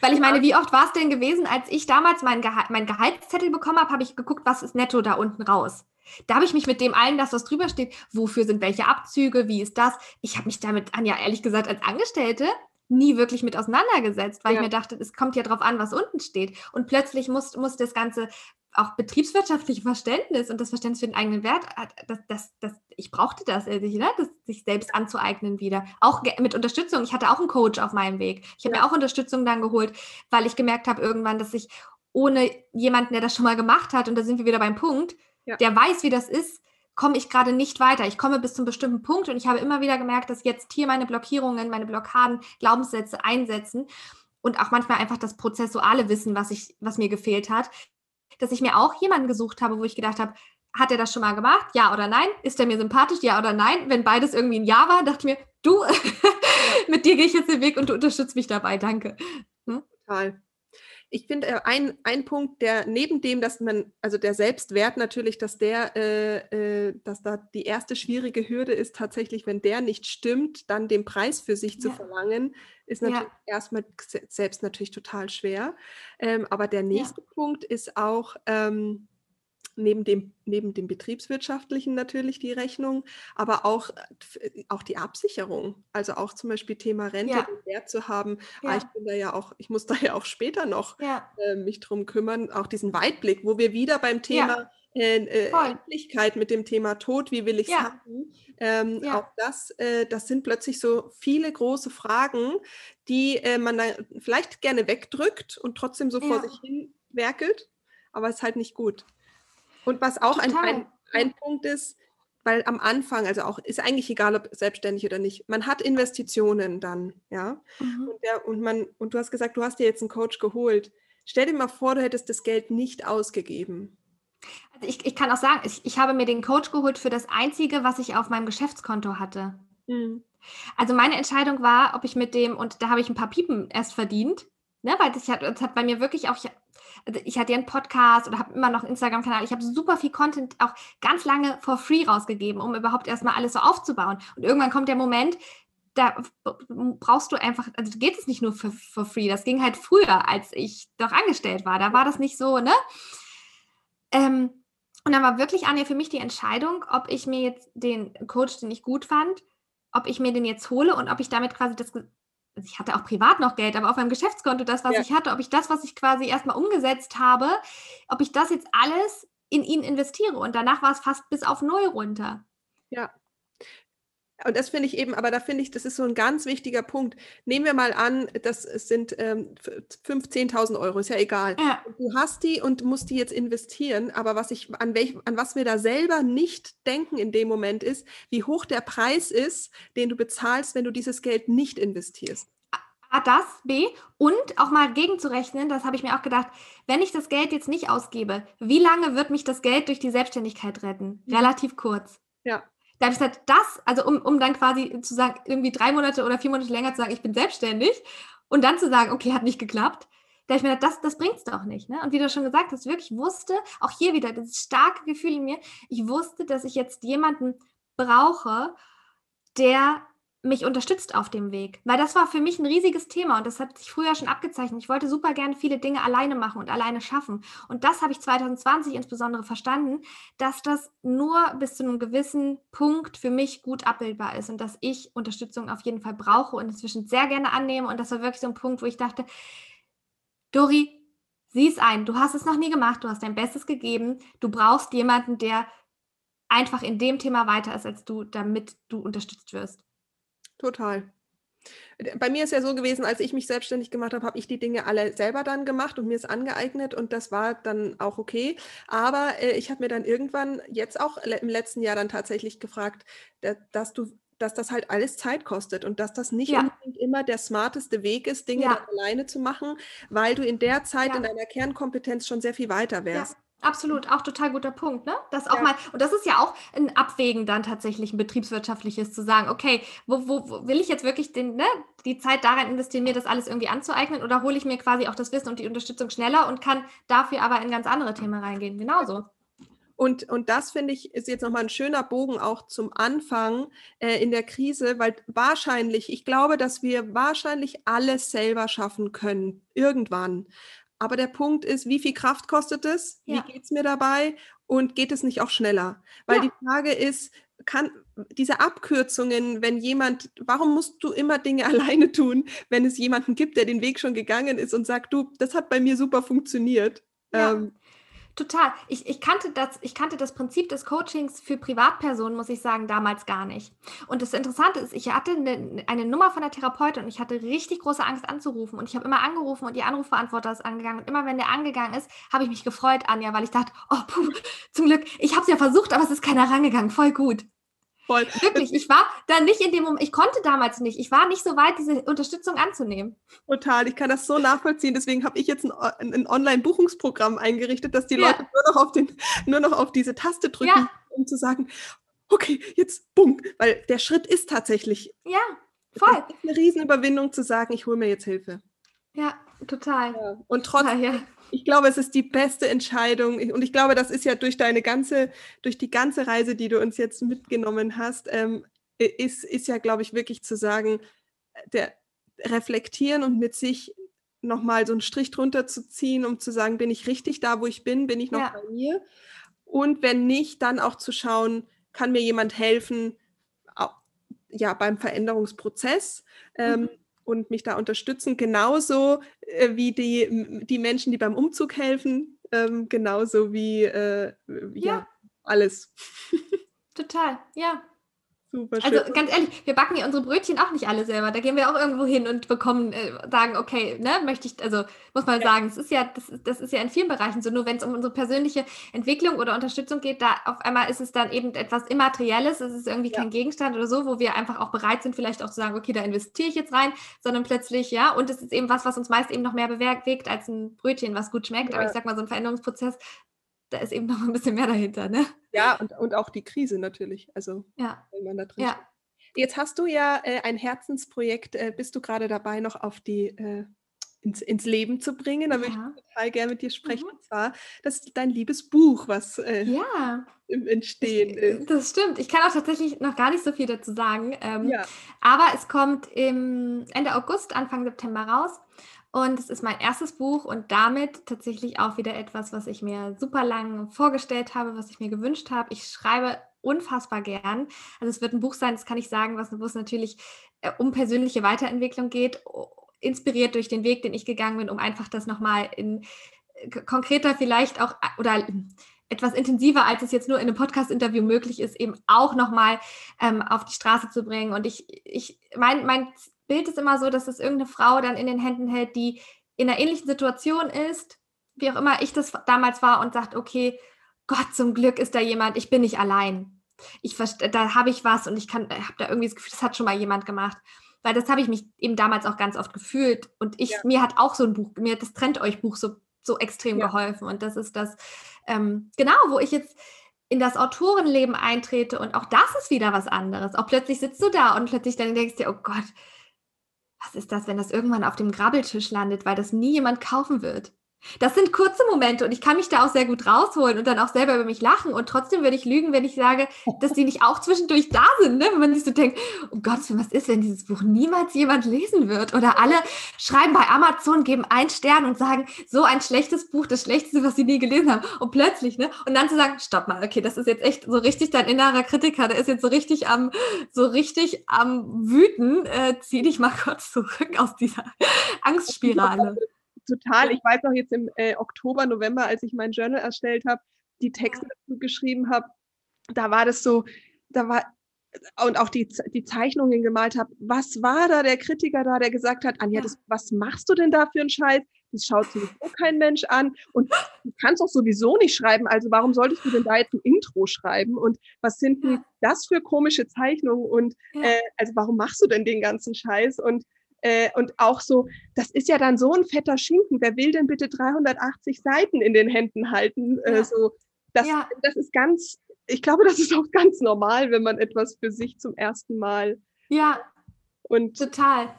Weil ich meine, wie oft war es denn gewesen, als ich damals meinen Geha mein Gehaltszettel bekommen habe, habe ich geguckt, was ist netto da unten raus. Da habe ich mich mit dem allen, das was drüber steht, wofür sind welche Abzüge, wie ist das? Ich habe mich damit, Anja, ehrlich gesagt, als Angestellte nie wirklich mit auseinandergesetzt, weil ja. ich mir dachte, es kommt ja drauf an, was unten steht. Und plötzlich muss, muss das Ganze auch betriebswirtschaftliche Verständnis und das Verständnis für den eigenen Wert, das, das, das, ich brauchte das, äh, ne? das, sich selbst anzueignen wieder. Auch mit Unterstützung. Ich hatte auch einen Coach auf meinem Weg. Ich habe ja. mir auch Unterstützung dann geholt, weil ich gemerkt habe irgendwann, dass ich ohne jemanden, der das schon mal gemacht hat, und da sind wir wieder beim Punkt, ja. der weiß, wie das ist, komme ich gerade nicht weiter. Ich komme bis zum bestimmten Punkt und ich habe immer wieder gemerkt, dass jetzt hier meine Blockierungen, meine Blockaden, Glaubenssätze einsetzen und auch manchmal einfach das prozessuale Wissen, was ich, was mir gefehlt hat, dass ich mir auch jemanden gesucht habe, wo ich gedacht habe, hat er das schon mal gemacht? Ja oder nein? Ist er mir sympathisch? Ja oder nein? Wenn beides irgendwie ein Ja war, dachte ich mir, du, mit dir gehe ich jetzt den Weg und du unterstützt mich dabei. Danke. Hm? Total ich finde, äh, ein, ein Punkt, der neben dem, dass man, also der Selbstwert natürlich, dass der, äh, äh, dass da die erste schwierige Hürde ist, tatsächlich, wenn der nicht stimmt, dann den Preis für sich ja. zu verlangen, ist natürlich ja. erstmal selbst natürlich total schwer. Ähm, aber der nächste ja. Punkt ist auch, ähm, neben dem, neben dem betriebswirtschaftlichen natürlich die Rechnung, aber auch, äh, auch die Absicherung. Also auch zum Beispiel Thema Rente, ja. Wert zu haben. Ah, ja. Ah, ich bin da ja auch, ich muss da ja auch später noch ja. äh, mich drum kümmern, auch diesen Weitblick, wo wir wieder beim Thema äh, äh, Endlichkeit mit dem Thema Tod, wie will ich es haben? Ähm, auch das, äh, das sind plötzlich so viele große Fragen, die äh, man dann vielleicht gerne wegdrückt und trotzdem so vor sich hin werkelt, aber es ist halt nicht gut. Und was auch ein, ein, ein, Punkt ist, weil am Anfang, also auch ist eigentlich egal, ob selbstständig oder nicht, man hat Investitionen dann, ja. Mhm. Und, der, und, man, und du hast gesagt, du hast dir jetzt einen Coach geholt. Stell dir mal vor, du hättest das Geld nicht ausgegeben. Also ich, ich kann auch sagen, ich, ich habe mir den Coach geholt für das Einzige, was ich auf meinem Geschäftskonto hatte. Mhm. Also meine Entscheidung war, ob ich mit dem, und da habe ich ein paar Piepen erst verdient, ne, weil das hat, das hat bei mir wirklich auch, ich, also ich hatte ja einen Podcast oder habe immer noch einen Instagram-Kanal. Ich habe super viel Content auch ganz lange for free rausgegeben, um überhaupt erstmal alles so aufzubauen. Und irgendwann kommt der Moment, da brauchst du einfach, also geht es nicht nur für for free. Das ging halt früher, als ich doch angestellt war. Da war das nicht so, ne? Ähm, und dann war wirklich, Anja, für mich die Entscheidung, ob ich mir jetzt den Coach, den ich gut fand, ob ich mir den jetzt hole und ob ich damit quasi das also ich hatte auch privat noch Geld, aber auf meinem Geschäftskonto das, was ja. ich hatte, ob ich das, was ich quasi erstmal umgesetzt habe, ob ich das jetzt alles in ihn investiere. Und danach war es fast bis auf Null runter. Ja. Und das finde ich eben, aber da finde ich, das ist so ein ganz wichtiger Punkt. Nehmen wir mal an, das sind ähm, 5.000, 10.000 Euro, ist ja egal. Ja. Du hast die und musst die jetzt investieren, aber was ich, an, welch, an was wir da selber nicht denken in dem Moment ist, wie hoch der Preis ist, den du bezahlst, wenn du dieses Geld nicht investierst. A, das, B, und auch mal gegenzurechnen, das habe ich mir auch gedacht, wenn ich das Geld jetzt nicht ausgebe, wie lange wird mich das Geld durch die Selbstständigkeit retten? Mhm. Relativ kurz. Ja. Da habe ich gesagt, das, also um, um dann quasi zu sagen, irgendwie drei Monate oder vier Monate länger zu sagen, ich bin selbstständig und dann zu sagen, okay, hat nicht geklappt, da ich mir gedacht, das, das bringt es doch nicht. Ne? Und wie du schon gesagt hast, wirklich wusste, auch hier wieder das starke Gefühl in mir, ich wusste, dass ich jetzt jemanden brauche, der mich unterstützt auf dem Weg. Weil das war für mich ein riesiges Thema und das hat sich früher schon abgezeichnet. Ich wollte super gerne viele Dinge alleine machen und alleine schaffen. Und das habe ich 2020 insbesondere verstanden, dass das nur bis zu einem gewissen Punkt für mich gut abbildbar ist und dass ich Unterstützung auf jeden Fall brauche und inzwischen sehr gerne annehme. Und das war wirklich so ein Punkt, wo ich dachte, Dori, sieh es ein, du hast es noch nie gemacht, du hast dein Bestes gegeben, du brauchst jemanden, der einfach in dem Thema weiter ist als du, damit du unterstützt wirst. Total. Bei mir ist ja so gewesen, als ich mich selbstständig gemacht habe, habe ich die Dinge alle selber dann gemacht und mir es angeeignet und das war dann auch okay. Aber äh, ich habe mir dann irgendwann jetzt auch im letzten Jahr dann tatsächlich gefragt, dass du dass das halt alles Zeit kostet und dass das nicht ja. unbedingt immer der smarteste Weg ist, Dinge ja. alleine zu machen, weil du in der Zeit ja. in deiner Kernkompetenz schon sehr viel weiter wärst. Absolut, auch total guter Punkt, ne? Das auch ja. mal, und das ist ja auch ein Abwägen dann tatsächlich ein betriebswirtschaftliches zu sagen, okay, wo, wo, wo will ich jetzt wirklich den, ne, die Zeit daran investieren, mir das alles irgendwie anzueignen oder hole ich mir quasi auch das Wissen und die Unterstützung schneller und kann dafür aber in ganz andere Themen reingehen. Genauso. Und, und das finde ich ist jetzt nochmal ein schöner Bogen auch zum Anfang äh, in der Krise, weil wahrscheinlich, ich glaube, dass wir wahrscheinlich alles selber schaffen können, irgendwann. Aber der Punkt ist, wie viel Kraft kostet es? Ja. Wie geht es mir dabei? Und geht es nicht auch schneller? Weil ja. die Frage ist, kann diese Abkürzungen, wenn jemand, warum musst du immer Dinge alleine tun, wenn es jemanden gibt, der den Weg schon gegangen ist und sagt, du, das hat bei mir super funktioniert. Ja. Ähm, Total. Ich, ich, kannte das, ich kannte das Prinzip des Coachings für Privatpersonen, muss ich sagen, damals gar nicht. Und das Interessante ist, ich hatte eine, eine Nummer von der Therapeutin und ich hatte richtig große Angst anzurufen. Und ich habe immer angerufen und ihr Anrufbeantworter ist angegangen. Und immer wenn der angegangen ist, habe ich mich gefreut, Anja, weil ich dachte, oh, puh, zum Glück, ich habe es ja versucht, aber es ist keiner rangegangen. Voll gut. Voll. Wirklich, ich war da nicht in dem Moment, ich konnte damals nicht, ich war nicht so weit, diese Unterstützung anzunehmen. Total, ich kann das so nachvollziehen. Deswegen habe ich jetzt ein, ein Online-Buchungsprogramm eingerichtet, dass die ja. Leute nur noch, auf den, nur noch auf diese Taste drücken, ja. um zu sagen, okay, jetzt bumm, weil der Schritt ist tatsächlich. Ja, voll. Eine Riesenüberwindung zu sagen, ich hole mir jetzt Hilfe. Ja, total. Ja. Und trotzdem, ja, ich glaube, es ist die beste Entscheidung. Und ich glaube, das ist ja durch deine ganze, durch die ganze Reise, die du uns jetzt mitgenommen hast, ähm, ist, ist ja, glaube ich, wirklich zu sagen, der reflektieren und mit sich nochmal so einen Strich drunter zu ziehen, um zu sagen, bin ich richtig da, wo ich bin, bin ich noch ja. bei mir? Und wenn nicht, dann auch zu schauen, kann mir jemand helfen, ja, beim Veränderungsprozess. Ähm, mhm und mich da unterstützen, genauso äh, wie die, die Menschen, die beim Umzug helfen, ähm, genauso wie äh, ja. ja. alles. Total, ja. Super also schön. ganz ehrlich, wir backen ja unsere Brötchen auch nicht alle selber. Da gehen wir auch irgendwo hin und bekommen, äh, sagen, okay, ne, möchte ich, also muss man ja. sagen, es ist ja, das, das ist ja in vielen Bereichen so, nur wenn es um unsere persönliche Entwicklung oder Unterstützung geht, da auf einmal ist es dann eben etwas Immaterielles, es ist irgendwie ja. kein Gegenstand oder so, wo wir einfach auch bereit sind, vielleicht auch zu sagen, okay, da investiere ich jetzt rein, sondern plötzlich, ja, und es ist eben was, was uns meist eben noch mehr bewegt als ein Brötchen, was gut schmeckt. Ja. Aber ich sag mal, so ein Veränderungsprozess, da ist eben noch ein bisschen mehr dahinter, ne? Ja, und, und auch die Krise natürlich. Also, ja. wenn man da drin ja. Jetzt hast du ja äh, ein Herzensprojekt, äh, bist du gerade dabei, noch auf die äh, ins, ins, Leben zu bringen. Da ja. würde ich total gerne mit dir sprechen. Mhm. Und zwar, das ist dein liebes Buch, was äh, ja. im Entstehen ich, ist. Das stimmt. Ich kann auch tatsächlich noch gar nicht so viel dazu sagen. Ähm, ja. Aber es kommt im Ende August, Anfang September raus. Und es ist mein erstes Buch und damit tatsächlich auch wieder etwas, was ich mir super lang vorgestellt habe, was ich mir gewünscht habe. Ich schreibe unfassbar gern. Also es wird ein Buch sein, das kann ich sagen, was, wo es natürlich äh, um persönliche Weiterentwicklung geht, inspiriert durch den Weg, den ich gegangen bin, um einfach das nochmal in äh, konkreter vielleicht auch äh, oder etwas intensiver, als es jetzt nur in einem Podcast-Interview möglich ist, eben auch nochmal ähm, auf die Straße zu bringen. Und ich, ich, mein, mein Bild ist immer so, dass es irgendeine Frau dann in den Händen hält, die in einer ähnlichen Situation ist, wie auch immer ich das damals war und sagt, okay, Gott, zum Glück ist da jemand, ich bin nicht allein. Ich da habe ich was und ich kann, habe da irgendwie das Gefühl, das hat schon mal jemand gemacht. Weil das habe ich mich eben damals auch ganz oft gefühlt. Und ich, ja. mir hat auch so ein Buch, mir hat das Trennt euch Buch so, so extrem ja. geholfen. Und das ist das, ähm, genau, wo ich jetzt in das Autorenleben eintrete und auch das ist wieder was anderes. Auch plötzlich sitzt du da und plötzlich dann denkst du dir, oh Gott, was ist das, wenn das irgendwann auf dem Grabbeltisch landet, weil das nie jemand kaufen wird? Das sind kurze Momente und ich kann mich da auch sehr gut rausholen und dann auch selber über mich lachen. Und trotzdem würde ich lügen, wenn ich sage, dass die nicht auch zwischendurch da sind, ne? wenn man sich so denkt, oh Gott, was ist, wenn dieses Buch niemals jemand lesen wird? Oder alle schreiben bei Amazon, geben einen Stern und sagen, so ein schlechtes Buch, das Schlechteste, was sie nie gelesen haben. Und plötzlich, ne? Und dann zu sagen, stopp mal, okay, das ist jetzt echt so richtig dein innerer Kritiker, der ist jetzt so richtig am, so richtig am Wüten, äh, zieh dich mal kurz zurück aus dieser Angstspirale total. Ich weiß noch jetzt im äh, Oktober, November, als ich mein Journal erstellt habe, die Texte dazu geschrieben habe, da war das so, da war und auch die, die Zeichnungen gemalt habe, was war da der Kritiker da, der gesagt hat, Anja, das, was machst du denn da für einen Scheiß? Das schaut sowieso kein Mensch an. Und du kannst doch sowieso nicht schreiben, also warum solltest du denn da jetzt ein Intro schreiben? Und was sind denn das für komische Zeichnungen? Und äh, also warum machst du denn den ganzen Scheiß? Und äh, und auch so, das ist ja dann so ein fetter Schinken. Wer will denn bitte 380 Seiten in den Händen halten? Äh, so, das, ja. das ist ganz, ich glaube, das ist auch ganz normal, wenn man etwas für sich zum ersten Mal. Ja. Und total.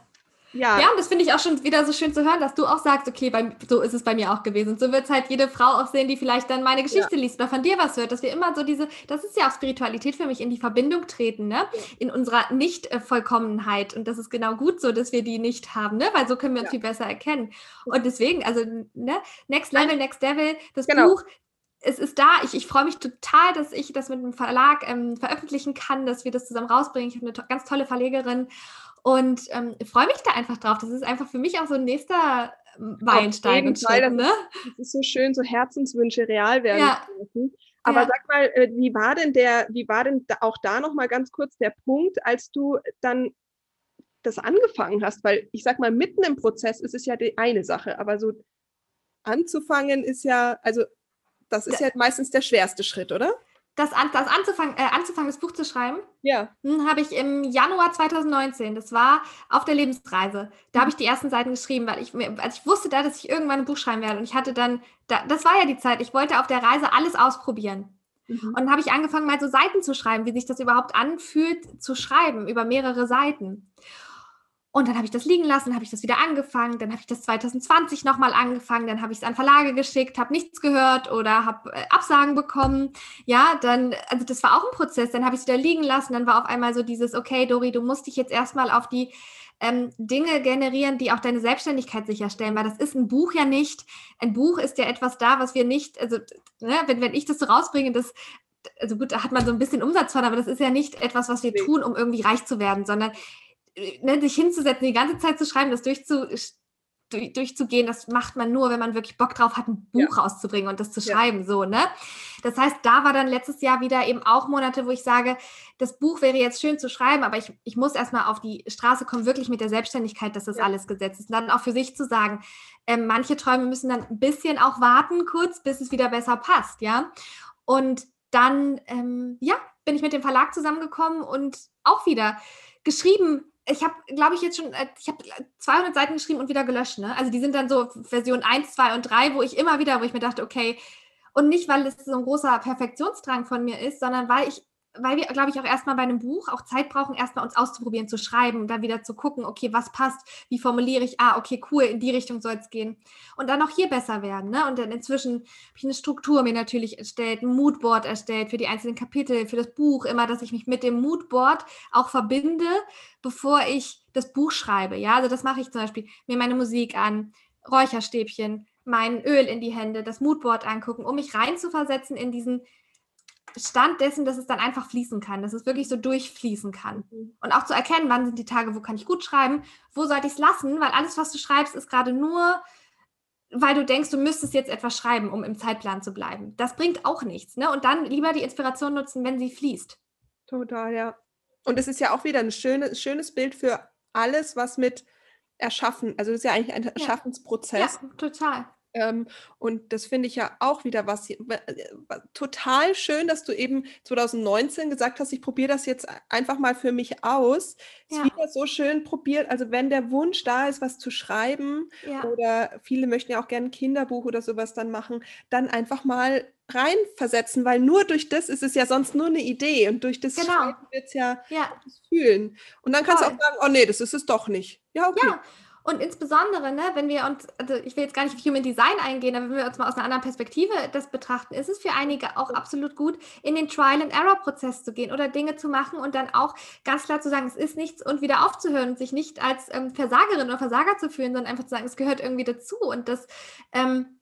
Ja. ja, und das finde ich auch schon wieder so schön zu hören, dass du auch sagst, okay, bei, so ist es bei mir auch gewesen. Und so wird es halt jede Frau auch sehen, die vielleicht dann meine Geschichte ja. liest oder von dir was hört, dass wir immer so diese, das ist ja auch Spiritualität für mich, in die Verbindung treten, ne? In unserer Nicht-Vollkommenheit. Und das ist genau gut so, dass wir die nicht haben, ne? Weil so können wir uns viel besser erkennen. Und deswegen, also, ne? Next Level, Next Devil, das genau. Buch, es ist da. Ich, ich freue mich total, dass ich das mit dem Verlag ähm, veröffentlichen kann, dass wir das zusammen rausbringen. Ich habe eine to ganz tolle Verlegerin und ähm, freue mich da einfach drauf. Das ist einfach für mich auch so ein nächster ähm, Meilenstein. Und Schritt, ne? Das ist so schön, so Herzenswünsche real werden ja. dürfen. Aber ja. sag mal, äh, wie war denn der, wie war denn auch da noch mal ganz kurz der Punkt, als du dann das angefangen hast? Weil ich sag mal, mitten im Prozess ist es ja die eine Sache, aber so anzufangen ist ja, also das ist ja meistens der schwerste Schritt, oder? Das, an, das anzufangen, äh, anzufangen, das Buch zu schreiben, ja. Hm, habe ich im Januar 2019. Das war auf der Lebensreise. Da habe ich die ersten Seiten geschrieben, weil ich, als ich wusste da, dass ich irgendwann ein Buch schreiben werde. Und ich hatte dann, da, das war ja die Zeit, ich wollte auf der Reise alles ausprobieren. Mhm. Und dann habe ich angefangen, mal so Seiten zu schreiben, wie sich das überhaupt anfühlt, zu schreiben über mehrere Seiten. Und dann habe ich das liegen lassen, habe ich das wieder angefangen, dann habe ich das 2020 nochmal angefangen, dann habe ich es an Verlage geschickt, habe nichts gehört oder habe äh, Absagen bekommen. Ja, dann, also das war auch ein Prozess, dann habe ich es wieder liegen lassen, dann war auf einmal so dieses, okay, Dori, du musst dich jetzt erstmal auf die ähm, Dinge generieren, die auch deine Selbstständigkeit sicherstellen, weil das ist ein Buch ja nicht. Ein Buch ist ja etwas da, was wir nicht, also ne, wenn, wenn ich das so rausbringe, das also gut, da hat man so ein bisschen Umsatz von, aber das ist ja nicht etwas, was wir tun, um irgendwie reich zu werden, sondern ne, sich hinzusetzen, die ganze Zeit zu schreiben, das durchzu, durch, durchzugehen, das macht man nur, wenn man wirklich Bock drauf hat, ein Buch ja. rauszubringen und das zu schreiben, ja. so, ne? Das heißt, da war dann letztes Jahr wieder eben auch Monate, wo ich sage, das Buch wäre jetzt schön zu schreiben, aber ich, ich muss erstmal auf die Straße kommen, wirklich mit der Selbstständigkeit, dass das ja. alles gesetzt ist. Und dann auch für sich zu sagen, äh, manche Träume müssen dann ein bisschen auch warten, kurz, bis es wieder besser passt, ja? Und dann, ähm, ja, bin ich mit dem Verlag zusammengekommen und auch wieder geschrieben, ich habe, glaube ich, jetzt schon, äh, ich habe 200 Seiten geschrieben und wieder gelöscht. Ne? Also die sind dann so Version 1, 2 und 3, wo ich immer wieder, wo ich mir dachte, okay, und nicht, weil es so ein großer Perfektionsdrang von mir ist, sondern weil ich weil wir, glaube ich, auch erstmal bei einem Buch auch Zeit brauchen, erstmal uns auszuprobieren, zu schreiben und dann wieder zu gucken, okay, was passt, wie formuliere ich, ah, okay, cool, in die Richtung soll es gehen. Und dann auch hier besser werden. Ne? Und dann inzwischen habe ich eine Struktur mir natürlich erstellt, ein Moodboard erstellt für die einzelnen Kapitel, für das Buch, immer, dass ich mich mit dem Moodboard auch verbinde, bevor ich das Buch schreibe. Ja, also das mache ich zum Beispiel, mir meine Musik an, Räucherstäbchen, mein Öl in die Hände, das Moodboard angucken, um mich reinzuversetzen in diesen Stand dessen, dass es dann einfach fließen kann, dass es wirklich so durchfließen kann. Mhm. Und auch zu erkennen, wann sind die Tage, wo kann ich gut schreiben, wo sollte ich es lassen, weil alles, was du schreibst, ist gerade nur, weil du denkst, du müsstest jetzt etwas schreiben, um im Zeitplan zu bleiben. Das bringt auch nichts. Ne? Und dann lieber die Inspiration nutzen, wenn sie fließt. Total, ja. Und es ist ja auch wieder ein schönes, schönes Bild für alles, was mit Erschaffen, also das ist ja eigentlich ein Erschaffensprozess. Ja, total. Ähm, und das finde ich ja auch wieder was äh, total schön, dass du eben 2019 gesagt hast, ich probiere das jetzt einfach mal für mich aus. Ja. Ist wieder so schön probiert. Also wenn der Wunsch da ist, was zu schreiben ja. oder viele möchten ja auch gerne ein Kinderbuch oder sowas dann machen, dann einfach mal reinversetzen, weil nur durch das ist es ja sonst nur eine Idee und durch das genau. wird es ja, ja. fühlen. Und dann kannst Voll. du auch sagen, oh nee, das ist es doch nicht. Ja, okay. Ja. Und insbesondere, ne, wenn wir uns, also ich will jetzt gar nicht auf Human Design eingehen, aber wenn wir uns mal aus einer anderen Perspektive das betrachten, ist es für einige auch absolut gut, in den Trial-and-Error-Prozess zu gehen oder Dinge zu machen und dann auch ganz klar zu sagen, es ist nichts und wieder aufzuhören und sich nicht als ähm, Versagerin oder Versager zu fühlen, sondern einfach zu sagen, es gehört irgendwie dazu. Und das, ähm,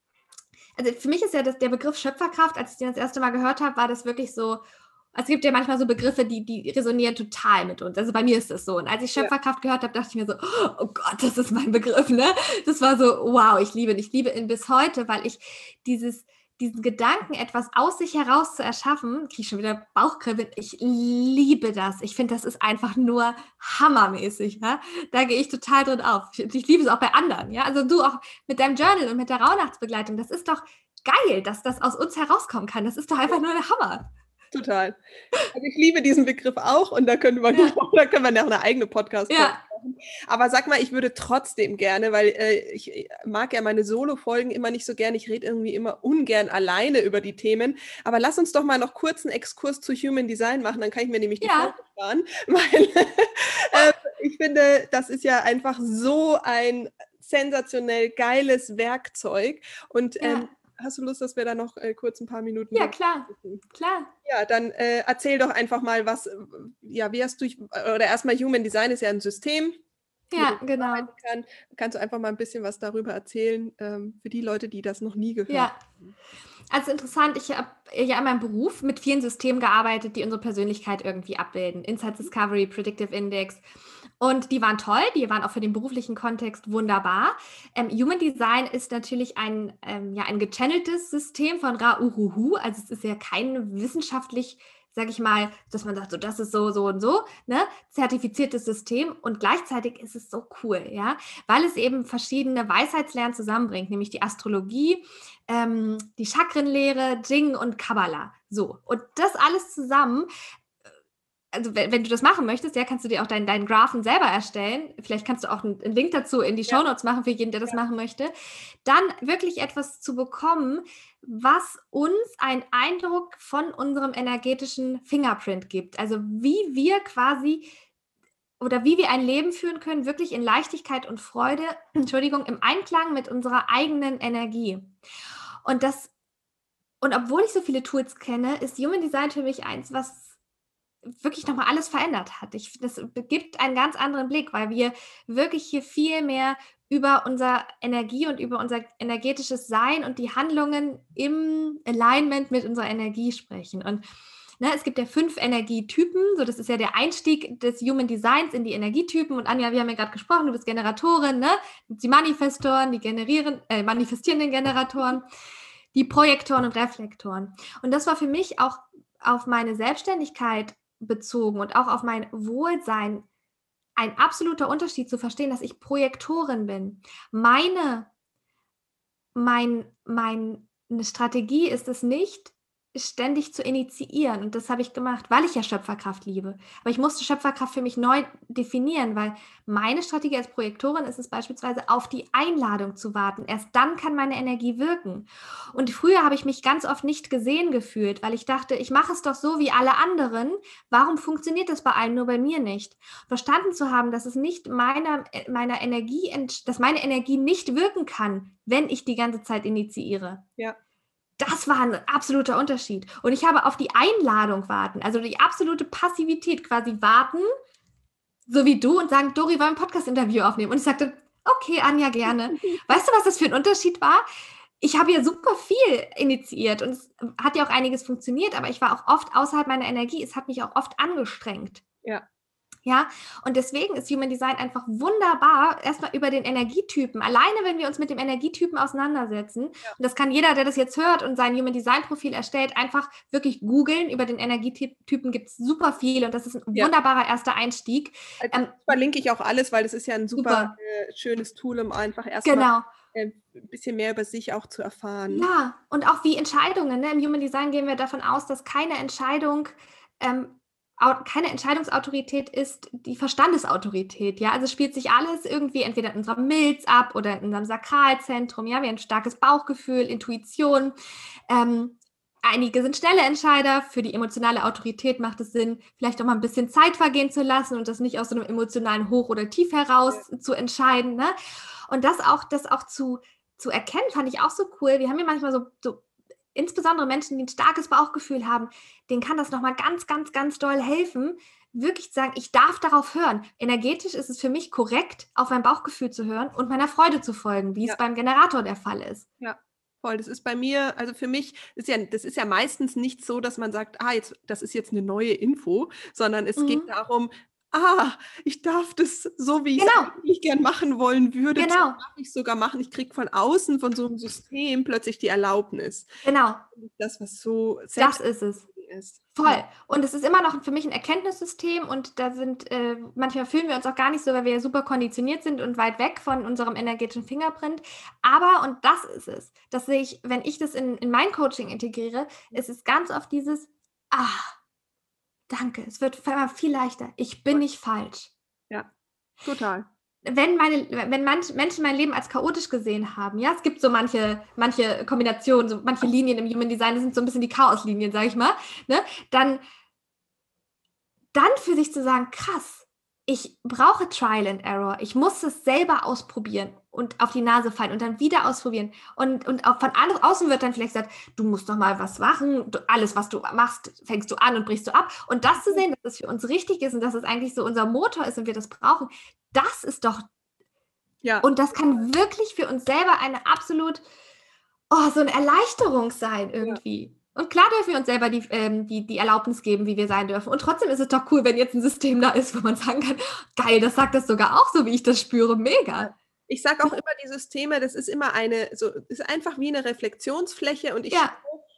also für mich ist ja das, der Begriff Schöpferkraft, als ich den das erste Mal gehört habe, war das wirklich so, es gibt ja manchmal so Begriffe, die, die resonieren total mit uns. Also bei mir ist das so. Und als ich Schöpferkraft gehört habe, dachte ich mir so, oh Gott, das ist mein Begriff, ne? Das war so, wow, ich liebe ihn. Ich liebe ihn bis heute, weil ich dieses, diesen Gedanken, etwas aus sich heraus zu erschaffen, kriege ich schon wieder Bauchkribbeln. Ich liebe das. Ich finde, das ist einfach nur hammermäßig. Ja? Da gehe ich total drin auf. Ich, ich, liebe es auch bei anderen. Ja? Also du auch mit deinem Journal und mit der Rauhnachtsbegleitung. Das ist doch geil, dass das aus uns herauskommen kann. Das ist doch einfach nur der Hammer. Total. Also ich liebe diesen Begriff auch und da können wir, ja. da können wir noch eine eigene podcast ja. machen. Aber sag mal, ich würde trotzdem gerne, weil äh, ich mag ja meine Solo-Folgen immer nicht so gerne. Ich rede irgendwie immer ungern alleine über die Themen. Aber lass uns doch mal noch kurz einen Exkurs zu Human Design machen, dann kann ich mir nämlich die ja. sparen. Weil äh, ich finde, das ist ja einfach so ein sensationell geiles Werkzeug. Und ähm, hast du Lust, dass wir da noch äh, kurz ein paar Minuten? Ja, klar, klar. Ja, dann äh, erzähl doch einfach mal, was, ja, wie hast du, oder erstmal Human Design ist ja ein System. Ja, genau. Kann. Kannst du einfach mal ein bisschen was darüber erzählen, ähm, für die Leute, die das noch nie gehört ja. haben? Also interessant, ich habe ja in meinem Beruf mit vielen Systemen gearbeitet, die unsere Persönlichkeit irgendwie abbilden. Insight Discovery, Predictive Index. Und die waren toll, die waren auch für den beruflichen Kontext wunderbar. Ähm, Human Design ist natürlich ein, ähm, ja, ein gechanneltes System von Ra Uhuhu. Also es ist ja kein wissenschaftlich sage ich mal, dass man sagt, so das ist so, so und so, ne, zertifiziertes System und gleichzeitig ist es so cool, ja, weil es eben verschiedene Weisheitslernen zusammenbringt, nämlich die Astrologie, ähm, die Chakrenlehre, Jing und Kabbalah. So, und das alles zusammen also wenn, wenn, du das machen möchtest, ja, kannst du dir auch deinen, deinen Graphen selber erstellen. Vielleicht kannst du auch einen, einen Link dazu in die Show Notes machen für jeden, der das ja. machen möchte. Dann wirklich etwas zu bekommen, was uns einen Eindruck von unserem energetischen Fingerprint gibt. Also wie wir quasi oder wie wir ein Leben führen können, wirklich in Leichtigkeit und Freude, Entschuldigung, im Einklang mit unserer eigenen Energie. Und das, und obwohl ich so viele Tools kenne, ist Human Design für mich eins, was wirklich nochmal alles verändert hat. Ich, das gibt einen ganz anderen Blick, weil wir wirklich hier viel mehr über unser Energie und über unser energetisches Sein und die Handlungen im Alignment mit unserer Energie sprechen. Und ne, es gibt ja fünf Energietypen, so das ist ja der Einstieg des Human Designs in die Energietypen. Und Anja, wir haben ja gerade gesprochen, du bist Generatorin, ne? Die Manifestoren, die generieren, äh, manifestierenden Generatoren, die Projektoren und Reflektoren. Und das war für mich auch auf meine Selbstständigkeit bezogen und auch auf mein Wohlsein ein absoluter Unterschied zu verstehen, dass ich Projektorin bin. Meine, mein, meine Strategie ist es nicht, ständig zu initiieren. Und das habe ich gemacht, weil ich ja Schöpferkraft liebe. Aber ich musste Schöpferkraft für mich neu definieren, weil meine Strategie als Projektorin ist es beispielsweise, auf die Einladung zu warten. Erst dann kann meine Energie wirken. Und früher habe ich mich ganz oft nicht gesehen gefühlt, weil ich dachte, ich mache es doch so wie alle anderen. Warum funktioniert das bei allen, nur bei mir nicht? Verstanden zu haben, dass es nicht meiner, meiner Energie, dass meine Energie nicht wirken kann, wenn ich die ganze Zeit initiiere. Ja das war ein absoluter Unterschied. Und ich habe auf die Einladung warten, also die absolute Passivität quasi warten, so wie du und sagen, Dori, wollen wir ein Podcast-Interview aufnehmen? Und ich sagte, okay, Anja, gerne. Weißt du, was das für ein Unterschied war? Ich habe ja super viel initiiert und es hat ja auch einiges funktioniert, aber ich war auch oft außerhalb meiner Energie. Es hat mich auch oft angestrengt. Ja. Ja, und deswegen ist Human Design einfach wunderbar, erstmal über den Energietypen. Alleine, wenn wir uns mit dem Energietypen auseinandersetzen, ja. und das kann jeder, der das jetzt hört und sein Human Design Profil erstellt, einfach wirklich googeln. Über den Energietypen gibt es super viel und das ist ein ja. wunderbarer erster Einstieg. Also, ähm, verlinke ich auch alles, weil das ist ja ein super, super. Äh, schönes Tool, um einfach erstmal genau. Äh, ein bisschen mehr über sich auch zu erfahren. Ja, und auch wie Entscheidungen. Ne? Im Human Design gehen wir davon aus, dass keine Entscheidung ähm, keine Entscheidungsautorität ist die Verstandesautorität. Ja, also spielt sich alles irgendwie entweder in unserem Milz ab oder in unserem Sakralzentrum. Ja, wir haben ein starkes Bauchgefühl, Intuition. Ähm, einige sind schnelle Entscheider. Für die emotionale Autorität macht es Sinn, vielleicht auch mal ein bisschen Zeit vergehen zu lassen und das nicht aus so einem emotionalen Hoch oder Tief heraus ja. zu entscheiden. Ne? Und das auch, das auch zu, zu erkennen, fand ich auch so cool. Wir haben ja manchmal so, so insbesondere Menschen, die ein starkes Bauchgefühl haben, denen kann das nochmal ganz, ganz, ganz doll helfen, wirklich zu sagen, ich darf darauf hören. Energetisch ist es für mich korrekt, auf mein Bauchgefühl zu hören und meiner Freude zu folgen, wie ja. es beim Generator der Fall ist. Ja. Voll. Das ist bei mir, also für mich ist ja, das ist ja meistens nicht so, dass man sagt, ah, jetzt, das ist jetzt eine neue Info, sondern es mhm. geht darum, ah, ich darf das so, wie genau. ich gern machen wollen würde, genau. darf ich sogar machen. Ich kriege von außen, von so einem System plötzlich die Erlaubnis. Genau. Das, was so Das ist es. Ist. Voll. Und es ist immer noch für mich ein Erkenntnissystem und da sind, äh, manchmal fühlen wir uns auch gar nicht so, weil wir ja super konditioniert sind und weit weg von unserem energetischen Fingerprint. Aber, und das ist es, das sehe ich, wenn ich das in, in mein Coaching integriere, ist es ganz oft dieses, ah, danke, es wird immer viel leichter. Ich bin nicht falsch. Ja, total. Wenn, meine, wenn manche Menschen mein Leben als chaotisch gesehen haben, ja, es gibt so manche, manche Kombinationen, so manche Linien im Human Design, das sind so ein bisschen die Chaoslinien, sage ich mal, ne? dann, dann für sich zu sagen, krass, ich brauche Trial and Error. Ich muss es selber ausprobieren und auf die Nase fallen und dann wieder ausprobieren. Und, und auch von außen wird dann vielleicht gesagt, du musst doch mal was machen. Du, alles, was du machst, fängst du an und brichst du ab. Und das zu sehen, dass es für uns richtig ist und dass es eigentlich so unser Motor ist und wir das brauchen, das ist doch. Ja. Und das kann wirklich für uns selber eine absolut, oh, so eine Erleichterung sein irgendwie. Ja. Und klar dürfen wir uns selber die, ähm, die, die Erlaubnis geben, wie wir sein dürfen. Und trotzdem ist es doch cool, wenn jetzt ein System da ist, wo man sagen kann, geil, das sagt das sogar auch so, wie ich das spüre. Mega. Ich sage auch immer, die Systeme, das ist immer eine, so, ist einfach wie eine Reflexionsfläche und ich ja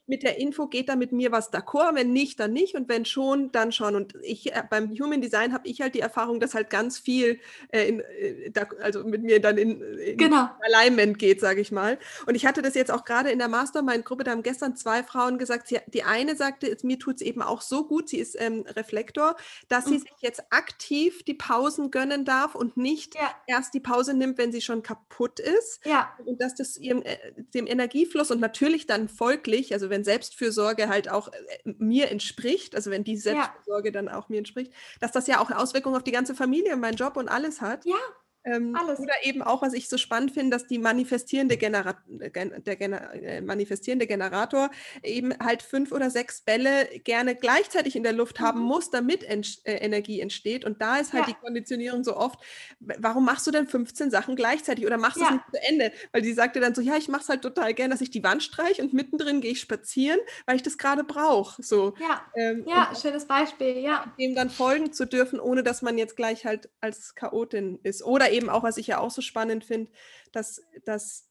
mit der Info, geht da mit mir was d'accord? Wenn nicht, dann nicht. Und wenn schon, dann schon. Und ich äh, beim Human Design habe ich halt die Erfahrung, dass halt ganz viel äh, in, äh, da, also mit mir dann in, in genau. Alignment geht, sage ich mal. Und ich hatte das jetzt auch gerade in der Mastermind-Gruppe, da haben gestern zwei Frauen gesagt, sie, die eine sagte, mir tut es eben auch so gut, sie ist ähm, Reflektor, dass mhm. sie sich jetzt aktiv die Pausen gönnen darf und nicht ja. erst die Pause nimmt, wenn sie schon kaputt ist. Ja. Und dass das ihrem, äh, dem Energiefluss und natürlich dann folglich, also wenn wenn Selbstfürsorge halt auch äh, mir entspricht, also wenn die Selbstfürsorge ja. dann auch mir entspricht, dass das ja auch Auswirkungen auf die ganze Familie und meinen Job und alles hat. Ja. Ähm, Alles. Oder eben auch, was ich so spannend finde, dass die manifestierende, Genera der Gener äh, manifestierende Generator eben halt fünf oder sechs Bälle gerne gleichzeitig in der Luft mhm. haben muss, damit ent äh, Energie entsteht. Und da ist halt ja. die Konditionierung so oft, warum machst du denn 15 Sachen gleichzeitig oder machst du es nicht zu Ende? Weil die sagte dann so, ja, ich mache es halt total gern, dass ich die Wand streiche und mittendrin gehe ich spazieren, weil ich das gerade brauche. So. Ja, ähm, ja schönes Beispiel, ja. Dem dann folgen zu dürfen, ohne dass man jetzt gleich halt als Chaotin ist. Oder eben eben auch, was ich ja auch so spannend finde, dass, dass,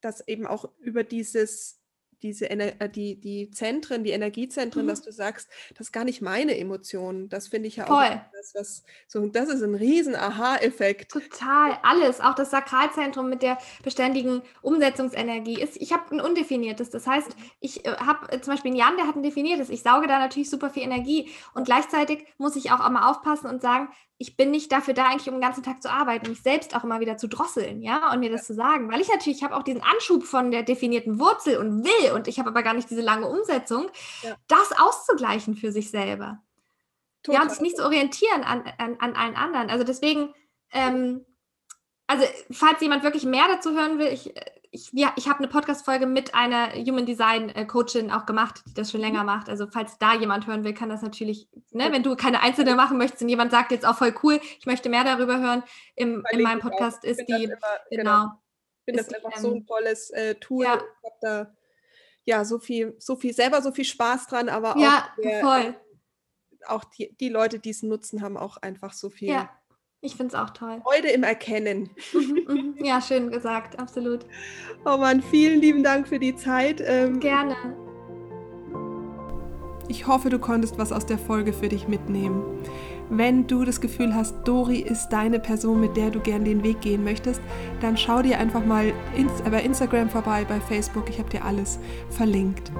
dass eben auch über dieses diese äh, die, die Zentren, die Energiezentren, mhm. dass du sagst, das ist gar nicht meine Emotion. Das finde ich ja Voll. auch das, was so, das ist ein riesen Aha-Effekt. Total, alles. Auch das Sakralzentrum mit der beständigen Umsetzungsenergie ist, ich habe ein undefiniertes. Das heißt, ich äh, habe äh, zum Beispiel einen Jan, der hat ein definiertes. Ich sauge da natürlich super viel Energie. Und gleichzeitig muss ich auch immer aufpassen und sagen, ich bin nicht dafür da, eigentlich um den ganzen Tag zu arbeiten, mich selbst auch immer wieder zu drosseln, ja, und mir das zu sagen. Weil ich natürlich, ich habe auch diesen Anschub von der definierten Wurzel und will, und ich habe aber gar nicht diese lange Umsetzung, ja. das auszugleichen für sich selber. Total. Ja, und sich nicht zu orientieren an, an, an allen anderen. Also deswegen, ähm, also falls jemand wirklich mehr dazu hören will, ich, ich, ja, ich habe eine Podcast-Folge mit einer Human Design äh, Coachin auch gemacht, die das schon länger mhm. macht. Also falls da jemand hören will, kann das natürlich, ne, wenn du keine einzelne machen möchtest und jemand sagt jetzt auch voll cool, ich möchte mehr darüber hören, im, in meinem Podcast ist die, immer, genau. genau. Ich finde das einfach ähm, so ein tolles äh, Tool. Ja. Ich habe da ja so viel, so viel, selber so viel Spaß dran, aber auch, ja, der, auch die, die Leute, die es nutzen, haben auch einfach so viel. Ja ich finde es auch toll. Freude im Erkennen. Mhm, mhm. ja, schön gesagt, absolut. Oh Mann, vielen lieben Dank für die Zeit. Ähm, Gerne. Ich hoffe, du konntest was aus der Folge für dich mitnehmen. Wenn du das Gefühl hast, Dori ist deine Person, mit der du gern den Weg gehen möchtest, dann schau dir einfach mal bei Instagram vorbei, bei Facebook. Ich habe dir alles verlinkt.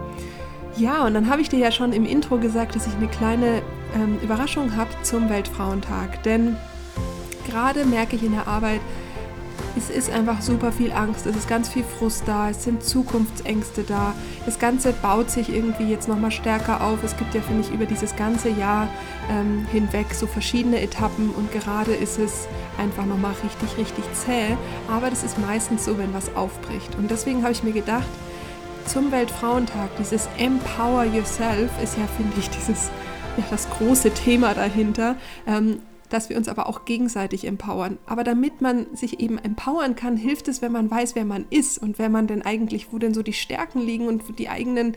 Ja, und dann habe ich dir ja schon im Intro gesagt, dass ich eine kleine ähm, Überraschung habe zum Weltfrauentag. Denn gerade merke ich in der Arbeit, es ist einfach super viel Angst, es ist ganz viel Frust da, es sind Zukunftsängste da. Das Ganze baut sich irgendwie jetzt nochmal stärker auf. Es gibt ja, finde ich, über dieses ganze Jahr ähm, hinweg so verschiedene Etappen und gerade ist es einfach nochmal richtig, richtig zäh. Aber das ist meistens so, wenn was aufbricht. Und deswegen habe ich mir gedacht, zum Weltfrauentag, dieses Empower Yourself ist ja, finde ich, dieses ja, das große Thema dahinter. Ähm, dass wir uns aber auch gegenseitig empowern. Aber damit man sich eben empowern kann, hilft es, wenn man weiß, wer man ist und wer man denn eigentlich, wo denn so die Stärken liegen und die eigenen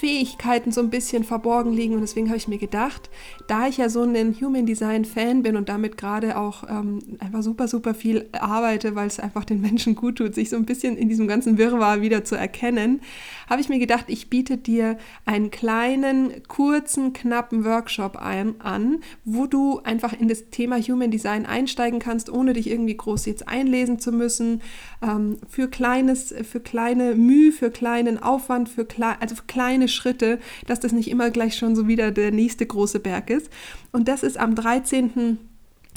Fähigkeiten so ein bisschen verborgen liegen. Und deswegen habe ich mir gedacht, da ich ja so ein Human Design Fan bin und damit gerade auch ähm, einfach super, super viel arbeite, weil es einfach den Menschen gut tut, sich so ein bisschen in diesem ganzen Wirrwarr wieder zu erkennen, habe ich mir gedacht, ich biete dir einen kleinen, kurzen, knappen Workshop ein, an, wo du einfach in das Thema Human Design einsteigen kannst, ohne dich irgendwie groß jetzt einlesen zu müssen, ähm, für kleines, für kleine Mühe, für kleinen Aufwand, für, klei also für kleine Schritte, dass das nicht immer gleich schon so wieder der nächste große Berg ist. Und das ist am 13.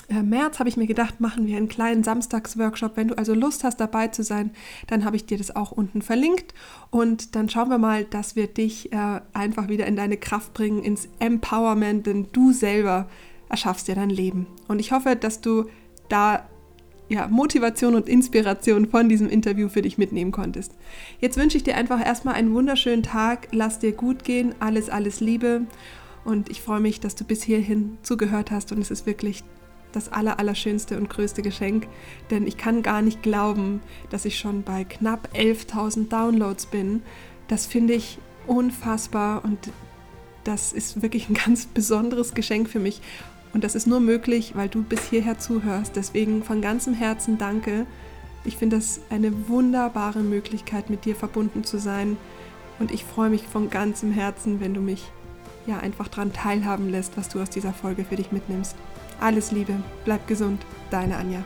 Äh, März habe ich mir gedacht, machen wir einen kleinen Samstagsworkshop. Wenn du also Lust hast, dabei zu sein, dann habe ich dir das auch unten verlinkt. Und dann schauen wir mal, dass wir dich äh, einfach wieder in deine Kraft bringen, ins Empowerment, denn du selber erschaffst ja dein Leben. Und ich hoffe, dass du da ja, Motivation und Inspiration von diesem Interview für dich mitnehmen konntest. Jetzt wünsche ich dir einfach erstmal einen wunderschönen Tag. Lass dir gut gehen. Alles, alles Liebe. Und ich freue mich, dass du bis hierhin zugehört hast. Und es ist wirklich das aller, allerschönste und größte Geschenk. Denn ich kann gar nicht glauben, dass ich schon bei knapp 11.000 Downloads bin. Das finde ich unfassbar und das ist wirklich ein ganz besonderes Geschenk für mich. Und das ist nur möglich, weil du bis hierher zuhörst. Deswegen von ganzem Herzen danke. Ich finde das eine wunderbare Möglichkeit, mit dir verbunden zu sein. Und ich freue mich von ganzem Herzen, wenn du mich ja einfach daran teilhaben lässt, was du aus dieser Folge für dich mitnimmst. Alles Liebe, bleib gesund, deine Anja.